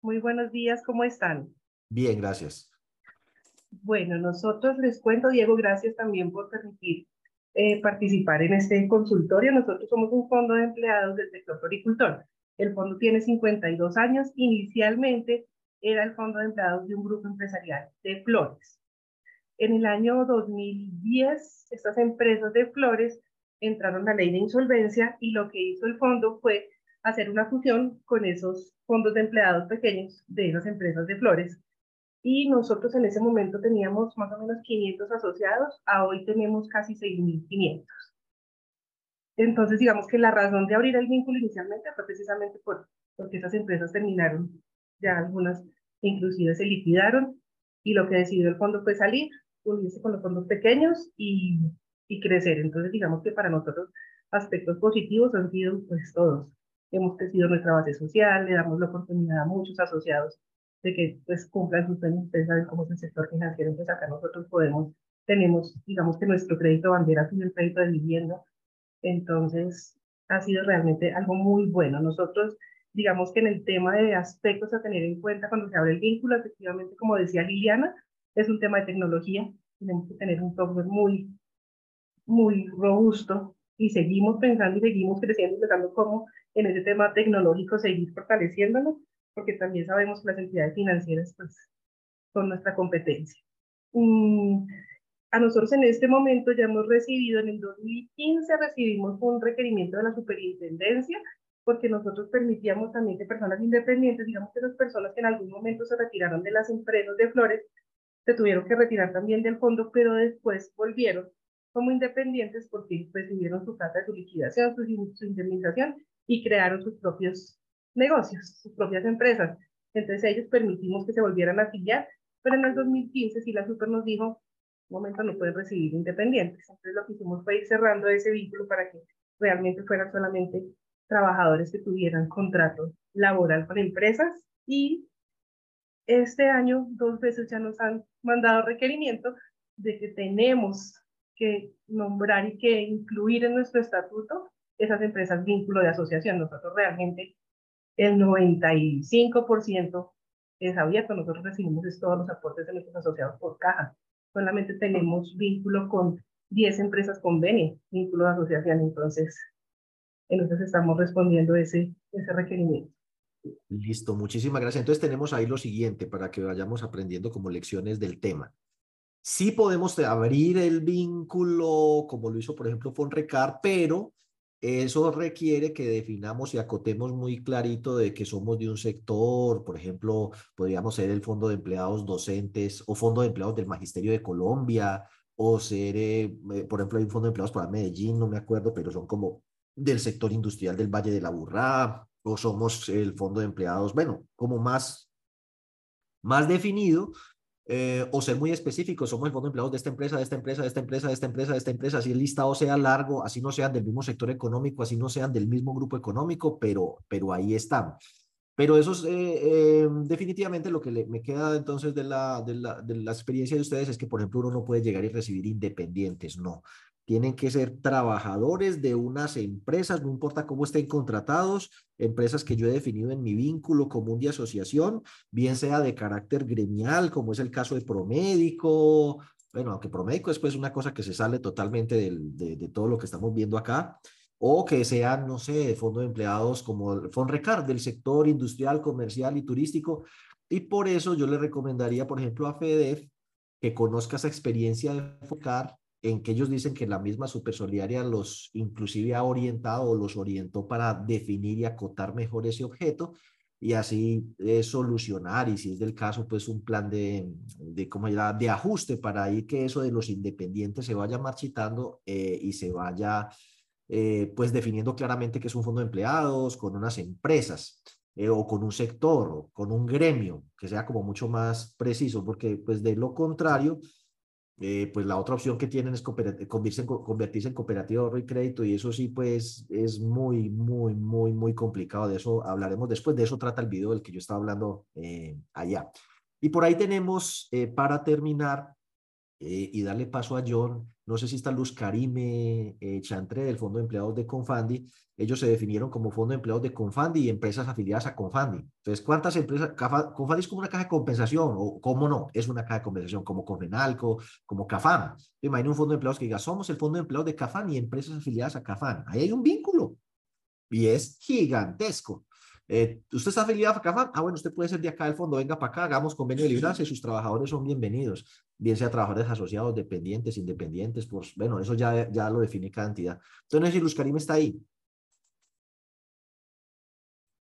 Muy buenos días, ¿cómo están? Bien, gracias. Bueno, nosotros les cuento, Diego, gracias también por permitir eh, participar en este consultorio. Nosotros somos un fondo de empleados del sector floricultor. El fondo tiene 52 años. Inicialmente era el fondo de empleados de un grupo empresarial de flores. En el año 2010, estas empresas de flores entraron la ley de insolvencia y lo que hizo el fondo fue hacer una fusión con esos fondos de empleados pequeños de esas empresas de flores. Y nosotros en ese momento teníamos más o menos 500 asociados, a hoy tenemos casi 6.500. Entonces, digamos que la razón de abrir el vínculo inicialmente fue precisamente por, porque esas empresas terminaron, ya algunas inclusive se liquidaron, y lo que decidió el fondo fue salir, unirse con los fondos pequeños y y crecer. Entonces, digamos que para nosotros aspectos positivos han sido pues todos. Hemos crecido nuestra base social, le damos la oportunidad a muchos asociados de que pues cumplan sus sueños. Ustedes saben cómo es el sector financiero, entonces acá nosotros podemos, tenemos, digamos que nuestro crédito bandera es el crédito de vivienda. Entonces, ha sido realmente algo muy bueno. Nosotros, digamos que en el tema de aspectos a tener en cuenta cuando se abre el vínculo, efectivamente, como decía Liliana, es un tema de tecnología. Tenemos que tener un software muy muy robusto y seguimos pensando y seguimos creciendo y pensando cómo en ese tema tecnológico seguir fortaleciéndolo, porque también sabemos que las entidades financieras pues, son nuestra competencia. Mm, a nosotros en este momento ya hemos recibido, en el 2015 recibimos un requerimiento de la superintendencia, porque nosotros permitíamos también que personas independientes, digamos que las personas que en algún momento se retiraron de las empresas de flores, se tuvieron que retirar también del fondo, pero después volvieron como independientes porque recibieron su plata de su liquidación, su, su indemnización y crearon sus propios negocios, sus propias empresas. Entonces ellos permitimos que se volvieran a afiliar, pero en el 2015 sí la Super nos dijo, un momento no pueden recibir independientes. Entonces lo que hicimos fue ir cerrando ese vínculo para que realmente fueran solamente trabajadores que tuvieran contrato laboral con empresas y este año dos veces ya nos han mandado requerimiento de que tenemos que nombrar y que incluir en nuestro estatuto esas empresas vínculo de asociación. Nosotros realmente el 95% es abierto, nosotros recibimos todos los aportes de nuestros asociados por caja. Solamente tenemos vínculo con 10 empresas convenio, vínculo de asociación, entonces entonces estamos respondiendo ese, ese requerimiento. Listo, muchísimas gracias. Entonces tenemos ahí lo siguiente para que vayamos aprendiendo como lecciones del tema. Sí podemos abrir el vínculo, como lo hizo, por ejemplo, Fonrecar, pero eso requiere que definamos y acotemos muy clarito de que somos de un sector, por ejemplo, podríamos ser el Fondo de Empleados Docentes o Fondo de Empleados del Magisterio de Colombia, o ser, eh, eh, por ejemplo, hay un Fondo de Empleados para Medellín, no me acuerdo, pero son como del sector industrial del Valle de la Burrá, o somos el Fondo de Empleados, bueno, como más, más definido, eh, o ser muy específicos, somos el fondo de empleados de esta empresa, de esta empresa, de esta empresa, de esta empresa, de esta empresa, así el listado sea largo, así no sean del mismo sector económico, así no sean del mismo grupo económico, pero, pero ahí están. Pero eso es eh, eh, definitivamente lo que me queda entonces de la, de, la, de la experiencia de ustedes es que, por ejemplo, uno no puede llegar y recibir independientes, no tienen que ser trabajadores de unas empresas, no importa cómo estén contratados, empresas que yo he definido en mi vínculo común de asociación, bien sea de carácter gremial, como es el caso de Promédico, bueno, aunque Promédico es pues una cosa que se sale totalmente del, de, de, todo lo que estamos viendo acá, o que sean, no sé, fondos de empleados como el Fonrecar del sector industrial, comercial y turístico. Y por eso yo le recomendaría, por ejemplo, a FEDEF que conozca esa experiencia de enfocar en que ellos dicen que la misma supersolidaria los inclusive ha orientado o los orientó para definir y acotar mejor ese objeto y así eh, solucionar y si es del caso pues un plan de, de, ¿cómo de ajuste para ahí que eso de los independientes se vaya marchitando eh, y se vaya eh, pues definiendo claramente que es un fondo de empleados con unas empresas o con un sector o con un gremio que sea como mucho más preciso porque pues de lo contrario eh, pues la otra opción que tienen es convertirse en, cooperativa de ahorro y crédito y eso sí pues es muy, muy, muy, muy complicado. De eso hablaremos después. De eso trata el video del que yo estaba hablando eh, allá. Y por ahí tenemos, eh, para terminar y darle paso a John, no sé si está Luz Karime Chantre del Fondo de Empleados de Confandi, ellos se definieron como fondo de empleados de Confandi y empresas afiliadas a Confandi. Entonces, ¿cuántas empresas? Confandi es como una caja de compensación, o cómo no, es una caja de compensación, como Confenalco, como Cafán. Imagina un fondo de empleados que diga, somos el fondo de empleados de Cafán y empresas afiliadas a Cafán. Ahí hay un vínculo y es gigantesco. Eh, ¿Usted está afiliado a Cafán? Ah, bueno, usted puede ser de acá del fondo, venga para acá, hagamos convenio de librancia y sus trabajadores son bienvenidos, bien sea trabajadores asociados, dependientes, independientes, pues bueno, eso ya, ya lo define cada entidad. Entonces, si Luz está ahí,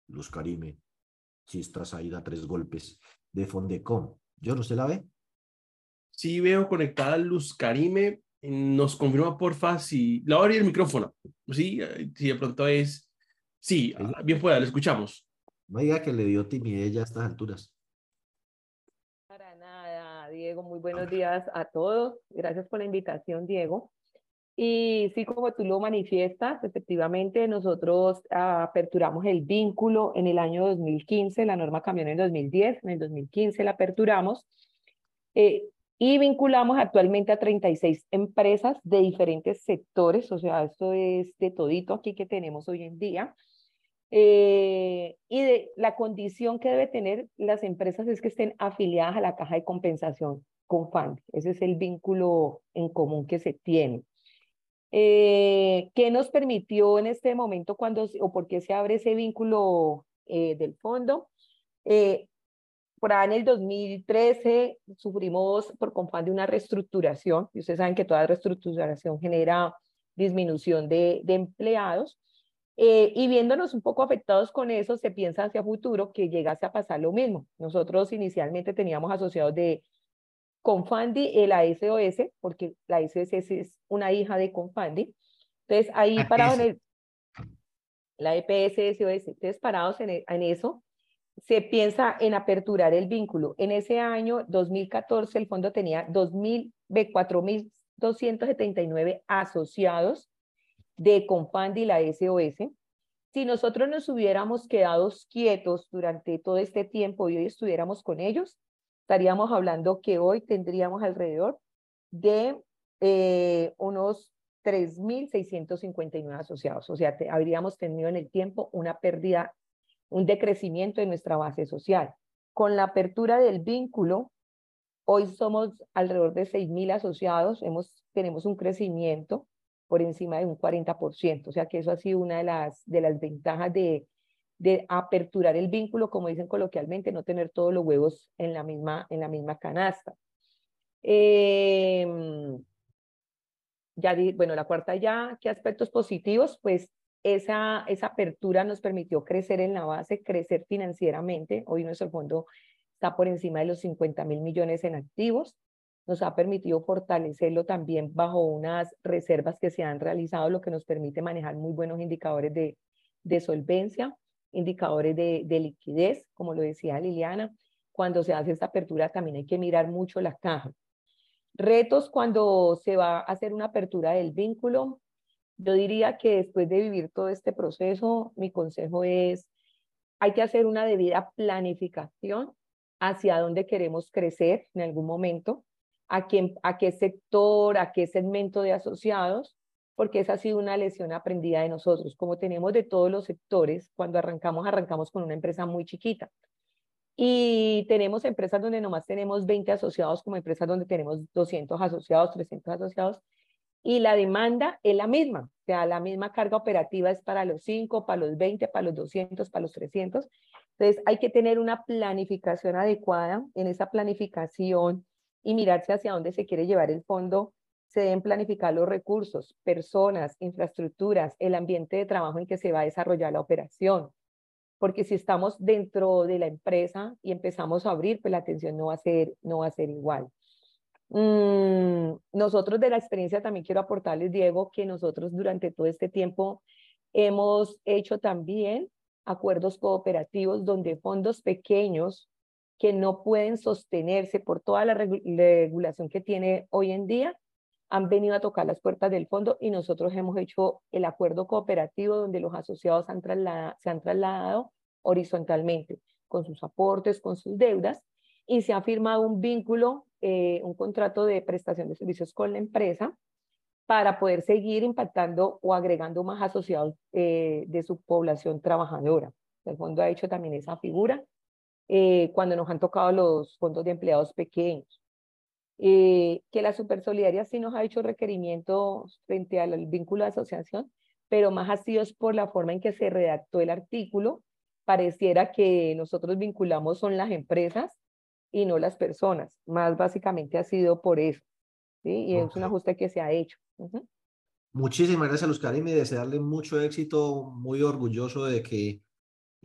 Luz Karime, estás ahí a tres golpes de Fondecom. ¿Yo no se la ve? Sí, veo conectada Luz Karime. Nos confirma, porfa, si... La abrir el micrófono. Sí, si de pronto es... Sí, ah, bien pueda, le escuchamos. No diga que le dio timidez ya a estas alturas. Para nada, Diego. Muy buenos días a todos. Gracias por la invitación, Diego. Y sí, como tú lo manifiestas, efectivamente nosotros aperturamos el vínculo en el año 2015, la norma cambió en el 2010, en el 2015 la aperturamos eh, y vinculamos actualmente a 36 empresas de diferentes sectores, o sea, esto es de todito aquí que tenemos hoy en día. Eh, y la condición que debe tener las empresas es que estén afiliadas a la caja de compensación con. Ese es el vínculo en común que se tiene. Eh, ¿Qué nos permitió en este momento cuando, o por qué se abre ese vínculo eh, del fondo? Eh, por ahí en el 2013 sufrimos por de una reestructuración, y ustedes saben que toda reestructuración genera disminución de, empleados, y viéndonos un poco afectados con eso, se piensa hacia futuro que llegase a pasar lo mismo. Nosotros inicialmente teníamos asociados de Confandi y la SOS, porque la SOS es una hija de Confandi. Entonces, ahí parados en el, la EPS, SOS, entonces parados en, en eso, se piensa en aperturar el vínculo. En ese año, 2014, el fondo tenía 4.279 asociados de Confandi y la SOS. Si nosotros nos hubiéramos quedado quietos durante todo este tiempo y hoy estuviéramos con ellos, estaríamos hablando que hoy tendríamos alrededor de eh, unos 3.659 asociados. O sea, habríamos tenido en el tiempo una pérdida, un decrecimiento de nuestra base social. Con la apertura del vínculo, hoy somos alrededor de 6.000 asociados, tenemos un crecimiento por encima de un 40%. O sea que eso ha sido una de las, de las ventajas de, de aperturar el vínculo, como dicen coloquialmente, no tener todos los huevos en la misma, en la misma canasta. Em, ya bueno, la cuarta ya, ¿qué aspectos positivos? Pues esa, esa apertura nos permitió crecer en la base, crecer financieramente. Hoy nuestro fondo está por encima de los 50 mil millones en activos. Nos ha permitido fortalecerlo también bajo unas reservas que se han realizado, lo que nos permite manejar muy buenos indicadores de, de solvencia indicadores de, de liquidez, como lo decía Liliana. Cuando se hace esta apertura también hay que mirar mucho la caja. Retos cuando se va a hacer una apertura del vínculo. Yo diría que después de vivir todo este proceso, mi consejo es, hay que hacer una debida planificación hacia dónde queremos crecer en algún momento, a qué sector, a qué segmento de asociados, porque ha sido una lesión aprendida de nosotros. Como tenemos de todos los sectores, cuando arrancamos, arrancamos con una empresa muy chiquita. Y tenemos empresas donde nomás tenemos 20 asociados, como empresas donde tenemos 200 asociados, 300 asociados, y la demanda es la misma, o sea, la misma carga operativa es para los 5, para los 20, para los 200, para los 300. Entonces hay que tener una planificación adecuada. En esa planificación y mirarse hacia dónde se quiere llevar el fondo, se deben planificar los recursos, personas, infraestructuras, el ambiente de trabajo en que se va a desarrollar la operación. Porque si estamos dentro de la empresa y empezamos a abrir, pues la atención no va a ser, no va a ser igual. Mm, nosotros de la experiencia también quiero aportarles, Diego, que nosotros durante todo este tiempo hemos hecho también acuerdos cooperativos donde fondos pequeños que no pueden sostenerse por toda la regulación que tiene hoy en día, han venido a tocar las puertas del fondo y nosotros hemos hecho el acuerdo cooperativo donde los asociados han se han trasladado horizontalmente con sus aportes, con sus deudas y se ha firmado un vínculo, eh, un contrato de prestación de servicios con la empresa para poder seguir impactando o agregando más asociados eh, de su población trabajadora. El fondo ha hecho también esa figura eh, cuando nos han tocado los fondos de empleados pequeños. Eh, que la Supersolidaria sí nos ha hecho requerimientos frente al vínculo de asociación, pero más ha sido por la forma en que se redactó el artículo. Pareciera que nosotros vinculamos son las empresas y no las personas. Más básicamente ha sido por eso. ¿sí? Y es un ajuste que se ha hecho. Muchísimas gracias, Luz Karim, y desearle mucho éxito. Muy orgulloso de que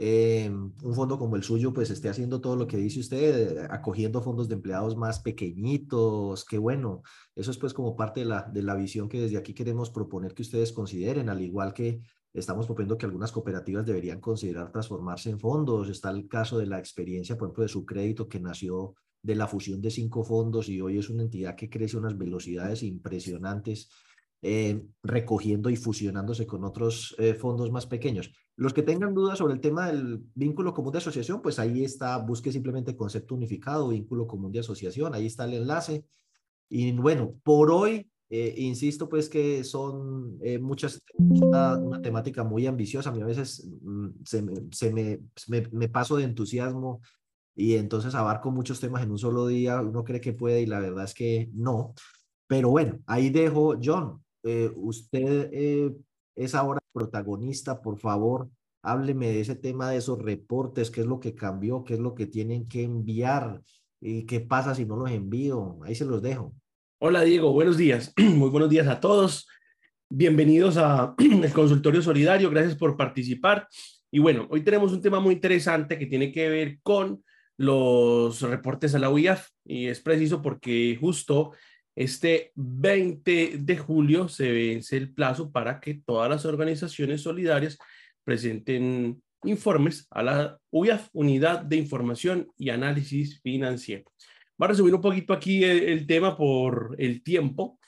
eh, un fondo como el suyo pues esté haciendo todo lo que dice usted, eh, acogiendo fondos de empleados más pequeñitos, que bueno, eso es pues como parte de la, de la visión que desde aquí queremos proponer que ustedes consideren, al igual que estamos proponiendo que algunas cooperativas deberían considerar transformarse en fondos. Está el caso de la experiencia, por ejemplo, de su crédito que nació de la fusión de cinco fondos y hoy es una entidad que crece a unas velocidades impresionantes eh, recogiendo y fusionándose con otros eh, fondos más pequeños. Los que tengan dudas sobre el tema del vínculo común de asociación, pues ahí está, busque simplemente concepto unificado, vínculo común de asociación, ahí está el enlace. Y bueno, por hoy, eh, insisto pues que son muchas, una, temática muy ambiciosa, a mí a veces mm, se, me, se me, me paso de entusiasmo y entonces abarco muchos temas en un solo día, uno cree que puede y la verdad es que no. Pero bueno, ahí dejo, John, eh, usted eh, es ahora protagonista, por favor, hábleme de ese tema de esos reportes, qué es lo que cambió, qué es lo que tienen que enviar y qué pasa si no los envío. Ahí se los dejo. Hola Diego, buenos días. Muy buenos días a todos. Bienvenidos a el consultorio solidario. Gracias por participar. Y bueno, hoy tenemos un tema muy interesante que tiene que ver con los reportes a la UIAF y es preciso porque justo este 20 de julio se vence el plazo para que todas las organizaciones solidarias presenten informes a la UIAF, Unidad de Información y Análisis Financiero. Voy a resumir un poquito aquí el, tema por el tiempo,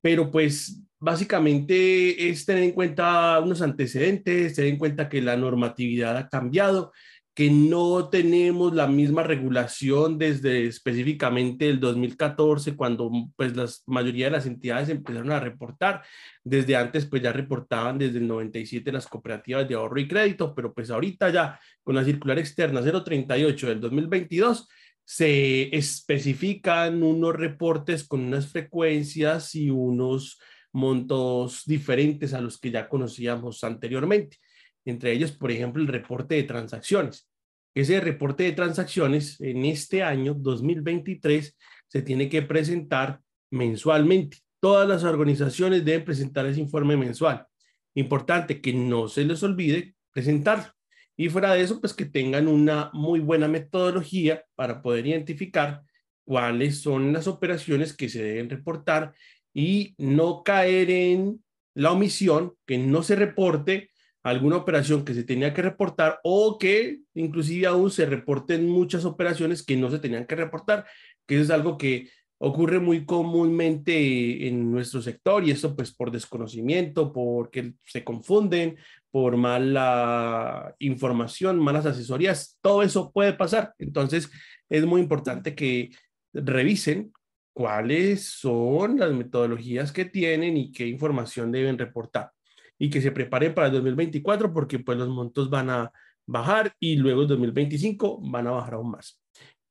pero pues básicamente es tener en cuenta unos antecedentes, tener en cuenta que la normatividad ha cambiado, que no tenemos la misma regulación desde específicamente el 2014, cuando pues la mayoría de las entidades empezaron a reportar. Desde antes pues ya reportaban desde el 97 las cooperativas de ahorro y crédito, pero pues ahorita ya con la circular externa 038 del 2022 se especifican unos reportes con unas frecuencias y unos montos diferentes a los que ya conocíamos anteriormente entre ellos, por ejemplo, el reporte de transacciones. Ese reporte de transacciones en este año 2023 se tiene que presentar mensualmente. Todas las organizaciones deben presentar ese informe mensual. Importante que no se les olvide presentarlo. Y fuera de eso, pues que tengan una muy buena metodología para poder identificar cuáles son las operaciones que se deben reportar y no caer en la omisión, que no se reporte alguna operación que se tenía que reportar o que inclusive aún se reporten muchas operaciones que no se tenían que reportar, que eso es algo que ocurre muy comúnmente en nuestro sector y eso pues por desconocimiento, porque se confunden, por mala información, malas asesorías, todo eso puede pasar. Entonces es muy importante que revisen cuáles son las metodologías que tienen y qué información deben reportar y que se preparen para el 2024 porque pues los montos van a, bajar y luego en 2025 van a bajar aún más.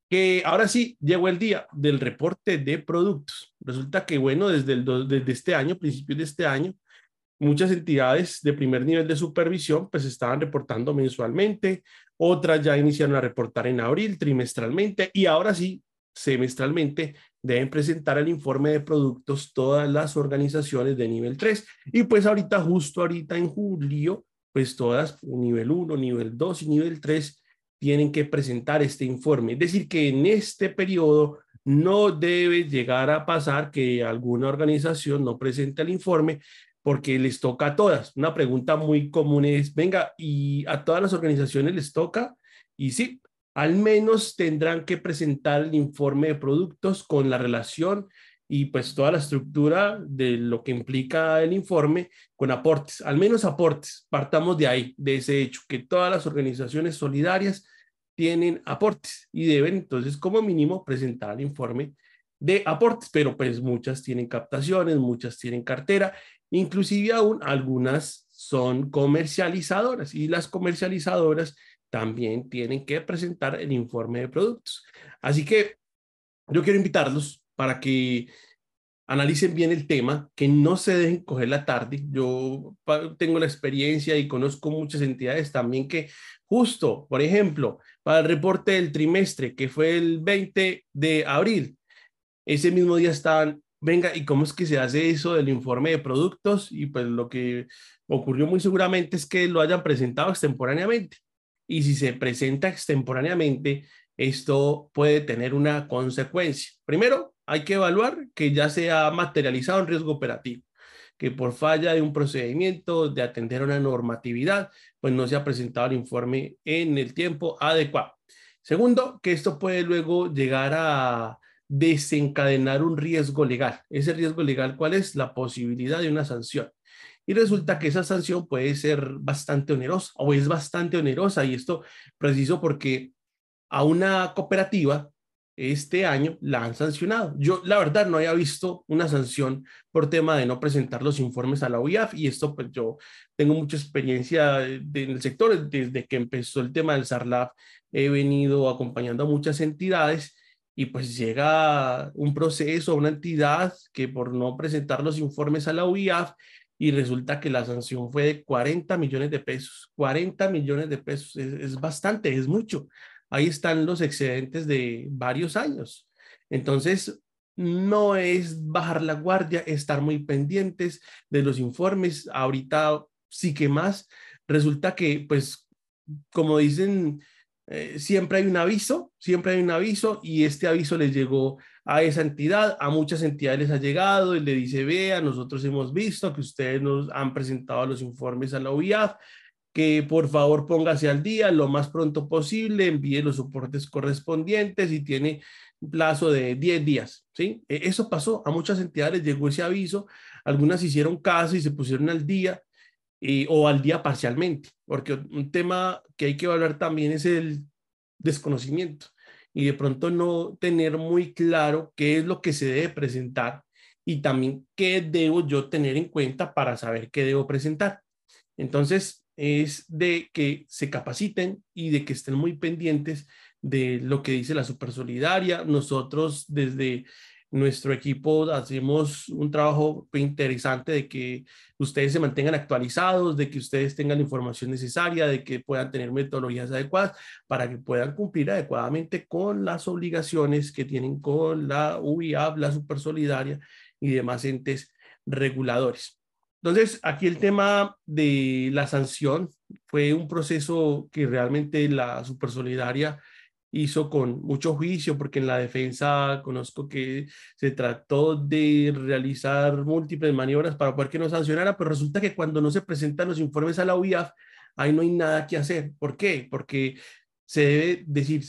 Que ahora sí llegó el día del reporte de productos. Resulta que, bueno, desde, el, desde este año, principios de este año, muchas entidades de primer nivel de supervisión pues estaban reportando mensualmente, otras ya iniciaron a reportar en abril, trimestralmente y ahora sí, semestralmente deben presentar el informe de productos todas las organizaciones de nivel 3 y pues ahorita, justo ahorita en julio, pues todas, nivel 1, nivel 2 y nivel 3 tienen que presentar este informe. Es decir, que en este periodo no debe llegar a pasar que alguna organización no presente el informe porque les toca a todas. Una pregunta muy común es, venga, ¿y a todas las organizaciones les toca? Y sí, al menos tendrán que presentar el informe de productos con la relación y pues toda la estructura de lo que implica el informe con aportes, al menos aportes. Partamos de ahí, de ese hecho, que todas las organizaciones solidarias tienen aportes y deben entonces como mínimo presentar el informe de aportes, pero pues muchas tienen captaciones, muchas tienen cartera Inclusive aún algunas son comercializadoras y las comercializadoras también tienen que presentar el informe de productos. Así que yo quiero invitarlos para que analicen bien el tema, que no se dejen coger la tarde. Yo tengo la experiencia y conozco muchas entidades también que justo, por ejemplo, para el reporte del trimestre, que fue el 20 de abril, ese mismo día estaban venga, ¿y cómo es que se hace eso del informe de productos? Y pues lo que ocurrió muy seguramente es que lo hayan presentado extemporáneamente. Y si se presenta extemporáneamente, esto puede tener una consecuencia. Primero, hay que evaluar que ya se ha materializado un riesgo operativo, que por falla de un procedimiento de atender a una normatividad, pues no se ha presentado el informe en el tiempo adecuado. Segundo, que esto puede luego llegar a desencadenar un riesgo legal. Ese riesgo legal, ¿cuál es? La posibilidad de una sanción. Y resulta que esa sanción puede ser bastante onerosa o es bastante onerosa y esto preciso porque a una cooperativa este año la han sancionado. Yo la verdad no había visto una sanción por tema de no presentar los informes a la UIAF y esto pues yo tengo mucha experiencia en el sector desde que empezó el tema del SARLAF he venido acompañando a muchas entidades y pues llega un proceso, una entidad que por no presentar los informes a la UIAF y resulta que la sanción fue de 40 millones de pesos. 40 millones de pesos es, bastante, es mucho. Ahí están los excedentes de varios años. Entonces, no es bajar la guardia, estar muy pendientes de los informes. Ahorita sí que más. Resulta que, pues, como dicen eh, siempre hay un aviso, siempre hay un aviso y este aviso les llegó a esa entidad, a muchas entidades les ha llegado y le dice, vea, nosotros hemos visto que ustedes nos han presentado los informes a la OIAF, que por favor póngase al día lo más pronto posible, envíe los soportes correspondientes y tiene plazo de 10 días, ¿sí? E, eso pasó, a muchas entidades llegó ese aviso, algunas hicieron caso y se pusieron al día, o al día parcialmente, porque un tema que hay que evaluar también es el desconocimiento y de pronto no tener muy claro qué es lo que se debe presentar y también qué debo yo tener en cuenta para saber qué debo presentar. Entonces, es de que se capaciten y de que estén muy pendientes de lo que dice la Super Solidaria. Nosotros desde nuestro equipo hacemos un trabajo interesante de que ustedes se mantengan actualizados, de que ustedes tengan la información necesaria, de que puedan tener metodologías adecuadas para que puedan cumplir adecuadamente con las obligaciones que tienen con la UIAP, la Super Solidaria y demás entes reguladores. Entonces, aquí el tema de la sanción fue un proceso que realmente la Super Solidaria hizo con mucho juicio, porque en la defensa conozco que se trató de realizar múltiples maniobras para poder que no sancionara, pero resulta que cuando no se presentan los informes a la UIAF, ahí no hay nada que hacer. ¿Por qué? Porque se debe decir,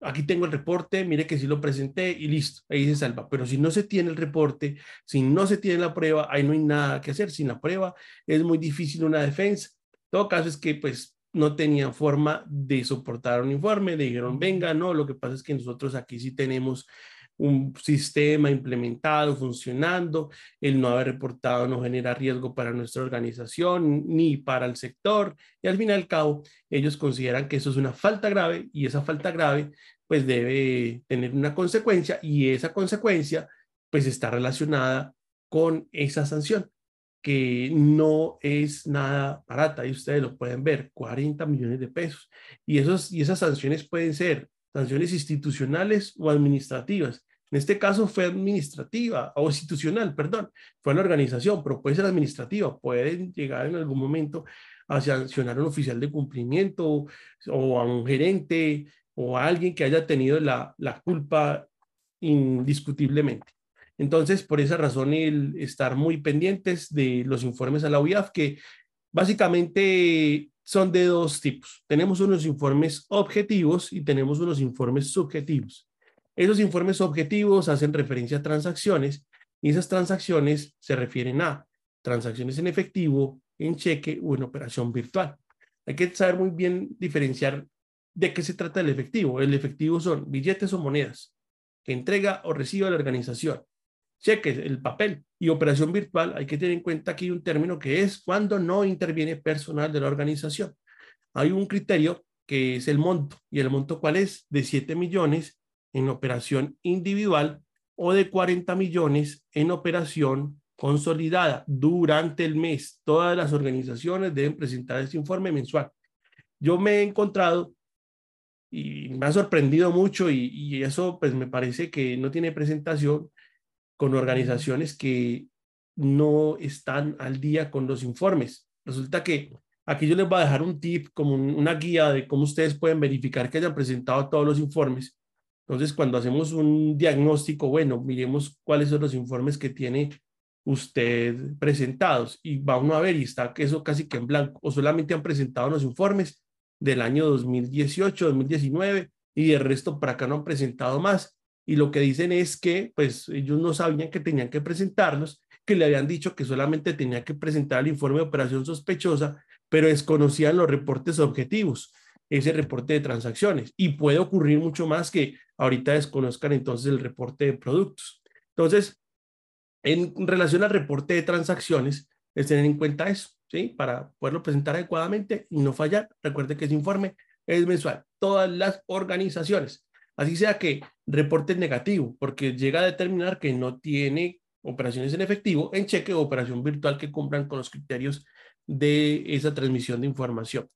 aquí tengo el reporte, mire que sí lo presenté y listo, ahí se salva. Pero si no se tiene el reporte, si no se tiene la prueba, ahí no hay nada que hacer. Sin la prueba es muy difícil una defensa. En todo caso es que pues no tenían forma de soportar un informe, le dijeron, venga, no, lo que pasa es que nosotros aquí sí tenemos un sistema implementado, funcionando, el no haber reportado no genera riesgo para nuestra organización ni para el sector y al fin y al cabo ellos consideran que eso es una falta grave y esa falta grave pues debe tener una consecuencia y esa consecuencia pues está relacionada con esa sanción que no es nada barata y ustedes lo pueden ver, 40 millones de pesos. Y, esos, y esas sanciones pueden ser sanciones institucionales o administrativas. En este caso fue administrativa o institucional, perdón, fue la organización, pero puede ser administrativa, pueden llegar en algún momento a sancionar a un oficial de cumplimiento o a un gerente o a alguien que haya tenido la, la culpa indiscutiblemente. Entonces, por esa razón, el estar muy pendientes de los informes a la UIAF, que básicamente son de dos tipos. Tenemos unos informes objetivos y tenemos unos informes subjetivos. Esos informes objetivos hacen referencia a transacciones y esas transacciones se refieren a transacciones en efectivo, en cheque o en operación virtual. Hay que saber muy bien diferenciar de qué se trata el efectivo. El efectivo son billetes o monedas que entrega o recibe la organización. Cheques, el papel y operación virtual, hay que tener en cuenta aquí un término que es cuando no interviene personal de la organización. Hay un criterio que es el monto. ¿Y el monto cuál es? De 7 millones en operación individual o de 40 millones en operación consolidada durante el mes. Todas las organizaciones deben presentar este informe mensual. Yo me he encontrado y me ha sorprendido mucho y, y eso pues me parece que no tiene presentación con organizaciones que no están al día con los informes. Resulta que aquí yo les voy a dejar un tip como una guía de cómo ustedes pueden verificar que hayan presentado todos los informes. Entonces, cuando hacemos un diagnóstico, bueno, miremos cuáles son los informes que tiene usted presentados y va a ver y está eso casi que en blanco o solamente han presentado los informes del año 2018, 2019 y el resto para acá no han presentado más y lo que dicen es que pues ellos no sabían que tenían que presentarlos, que le habían dicho que solamente tenía que presentar el informe de operación sospechosa, pero desconocían los reportes objetivos, ese reporte de transacciones. Y puede ocurrir mucho más que ahorita desconozcan entonces el reporte de productos. Entonces, en relación al reporte de transacciones, es tener en cuenta eso, ¿sí? Para poderlo presentar adecuadamente y no fallar. Recuerde que ese informe es mensual. Todas las organizaciones Así sea que reporte negativo, porque llega a determinar que no tiene operaciones en efectivo, en cheque o operación virtual que cumplan con los criterios de esa transmisión de información.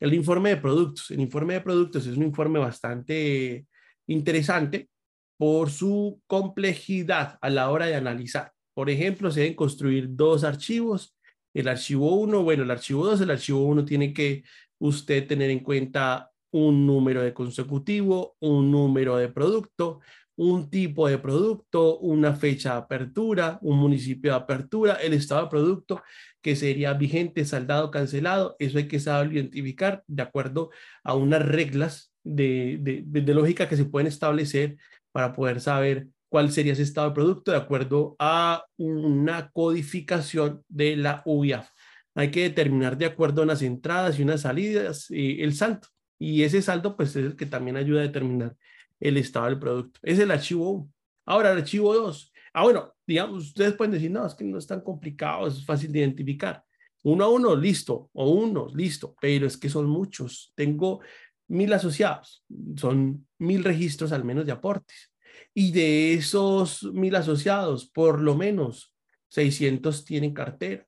El informe de productos. El informe de productos es un informe bastante interesante por su complejidad a la hora de analizar. Por ejemplo, se deben construir dos archivos. El archivo 1, bueno, el archivo 2, el archivo 1 tiene que usted tener en cuenta un número de consecutivo, un número de producto, un tipo de producto, una fecha de apertura, un municipio de apertura, el estado de producto que sería vigente, saldado, cancelado. Eso hay que saber identificar de acuerdo a unas reglas de, de, lógica que se pueden establecer para poder saber cuál sería ese estado de producto de acuerdo a una codificación de la UIAF. Hay que determinar de acuerdo a unas entradas y unas salidas eh, el salto. Y ese saldo, pues es el que también ayuda a determinar el estado del producto. Es el archivo 1. Ahora, el archivo 2. Ah, bueno, digamos, ustedes pueden decir, no, es que no es tan complicado, es fácil de identificar. Uno a uno, listo, o uno, listo, pero es que son muchos. Tengo mil asociados, son mil registros al menos de aportes. Y de esos mil asociados, por lo menos 600 tienen cartera.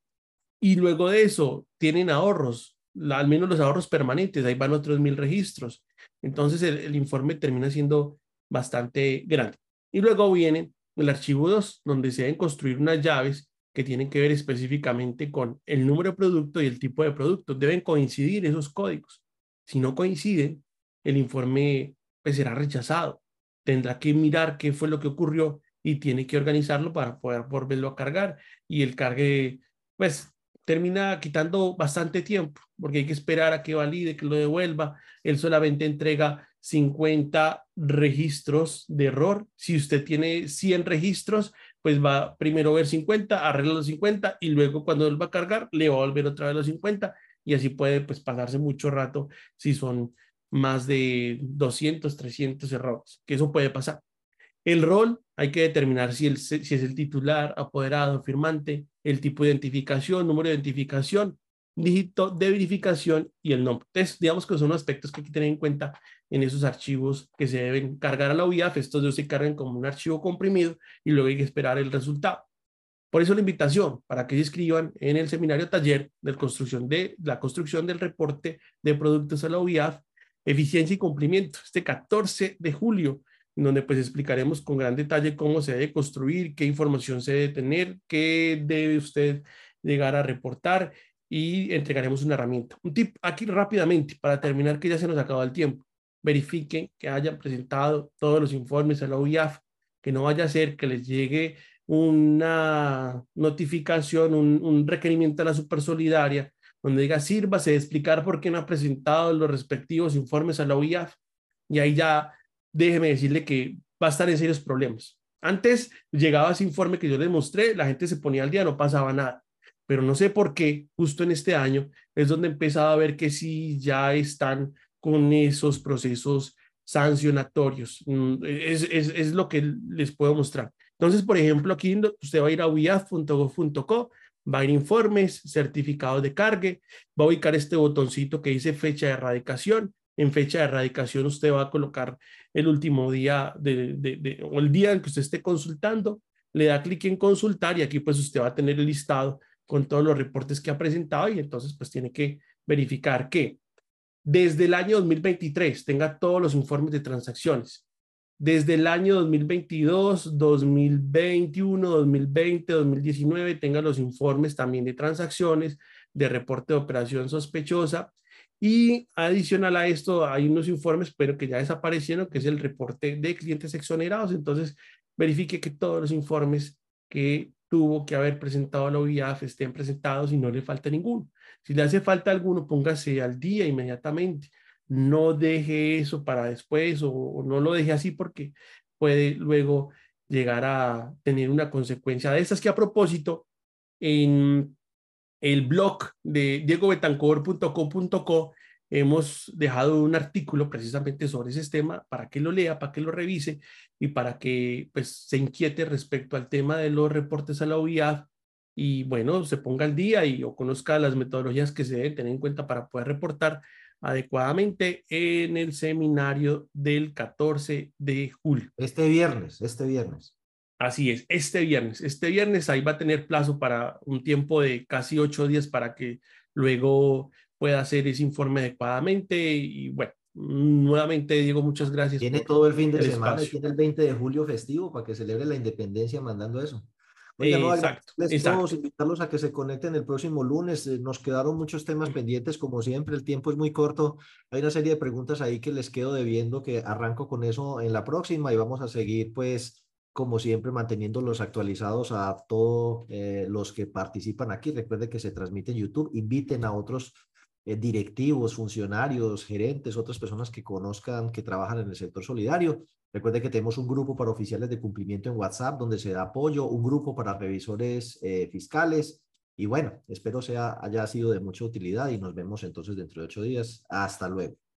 Y luego de eso, tienen ahorros, al menos los ahorros permanentes, ahí van otros mil registros. Entonces el, informe termina siendo bastante grande. Y luego viene el archivo 2, donde se deben construir unas llaves que tienen que ver específicamente con el número de producto y el tipo de producto. Deben coincidir esos códigos. Si no coinciden, el informe pues, será rechazado. Tendrá que mirar qué fue lo que ocurrió y tiene que organizarlo para poder volverlo a cargar. Y el cargue, pues termina quitando bastante tiempo, porque hay que esperar a que valide, que lo devuelva. Él solamente entrega 50 registros de error. Si usted tiene 100 registros, pues va primero a ver 50, arregla los 50 y luego cuando él va a cargar, le va a volver otra vez los 50 y así puede pues pasarse mucho rato si son más de 200, 300 errores, que eso puede pasar. El rol, hay que determinar si, el, si es el titular, apoderado, firmante, el tipo de identificación, número de identificación, dígito de verificación y el nombre. Entonces, digamos que son aspectos que hay que tener en cuenta en esos archivos que se deben cargar a la UIAF. Estos dos se cargan como un archivo comprimido y luego hay que esperar el resultado. Por eso la invitación para que se inscriban en el seminario taller de, construcción de la construcción del reporte de productos a la UIAF, eficiencia y cumplimiento, este 14 de julio, donde pues explicaremos con gran detalle cómo se debe construir, qué información se debe tener, qué debe usted llegar a reportar y entregaremos una herramienta. Un tip aquí rápidamente para terminar que ya se nos acaba el tiempo. Verifiquen que hayan presentado todos los informes a la UIAF, que no vaya a ser que les llegue una notificación, un, requerimiento a la supersolidaria, donde diga sírvase de explicar por qué no ha presentado los respectivos informes a la OIAF. Y ahí ya déjeme decirle que va a estar en serios problemas. Antes llegaba ese informe que yo le mostré, la gente se ponía al día, no pasaba nada. Pero no sé por qué, justo en este año, es donde empezaba a ver que sí ya están con esos procesos sancionatorios. Mm, es, es, es lo que les puedo mostrar. Entonces, por ejemplo, aquí usted va a ir a uiaf.gov.co, va a ir informes, certificados de cargue, va a ubicar este botoncito que dice fecha de erradicación. En fecha de erradicación usted va a colocar el último día de, o el día en que usted esté consultando, le da clic en consultar y aquí pues usted va a tener el listado con todos los reportes que ha presentado y entonces pues tiene que verificar que desde el año 2023 tenga todos los informes de transacciones, desde el año 2022, 2021, 2020, 2019 tenga los informes también de transacciones, de reporte de operación sospechosa y adicional a esto hay unos informes pero que ya desaparecieron que es el reporte de clientes exonerados. Entonces verifique que todos los informes que tuvo que haber presentado a la OIAF estén presentados y no le falta ninguno. Si le hace falta alguno, póngase al día inmediatamente no deje eso para después o, no lo deje así porque puede luego llegar a tener una consecuencia de estas que a propósito en el blog de diegobetancor.com.co hemos dejado un artículo precisamente sobre ese tema para que lo lea, para que lo revise y para que pues se inquiete respecto al tema de los reportes a la OIAF y bueno, se ponga al día y o conozca las metodologías que se deben tener en cuenta para poder reportar adecuadamente en el seminario del 14 de julio. Este viernes, este viernes. Así es, este viernes. Este viernes ahí va a tener plazo para un tiempo de casi ocho días para que luego pueda hacer ese informe adecuadamente. Y bueno, nuevamente Diego, muchas gracias. Tiene todo el fin de semana, tiene el 20 de julio festivo para que celebre la independencia mandando eso. Oiga, no, exacto, les invitarlos a que se conecten el próximo lunes. Eh, nos quedaron muchos temas pendientes, como siempre, el tiempo es muy corto. Hay una serie de preguntas ahí que les quedo debiendo, que arranco con eso en la próxima y vamos a seguir, pues, como siempre, manteniéndolos actualizados a todos eh, los que participan aquí. Recuerden que se transmite en YouTube. Inviten a otros eh, directivos, funcionarios, gerentes, otras personas que conozcan, que trabajan en el sector solidario Recuerde que tenemos un grupo para oficiales de cumplimiento en WhatsApp donde se da apoyo, un grupo para revisores eh, fiscales. Y bueno, espero sea, haya sido de mucha utilidad y nos vemos entonces dentro de ocho días. Hasta luego.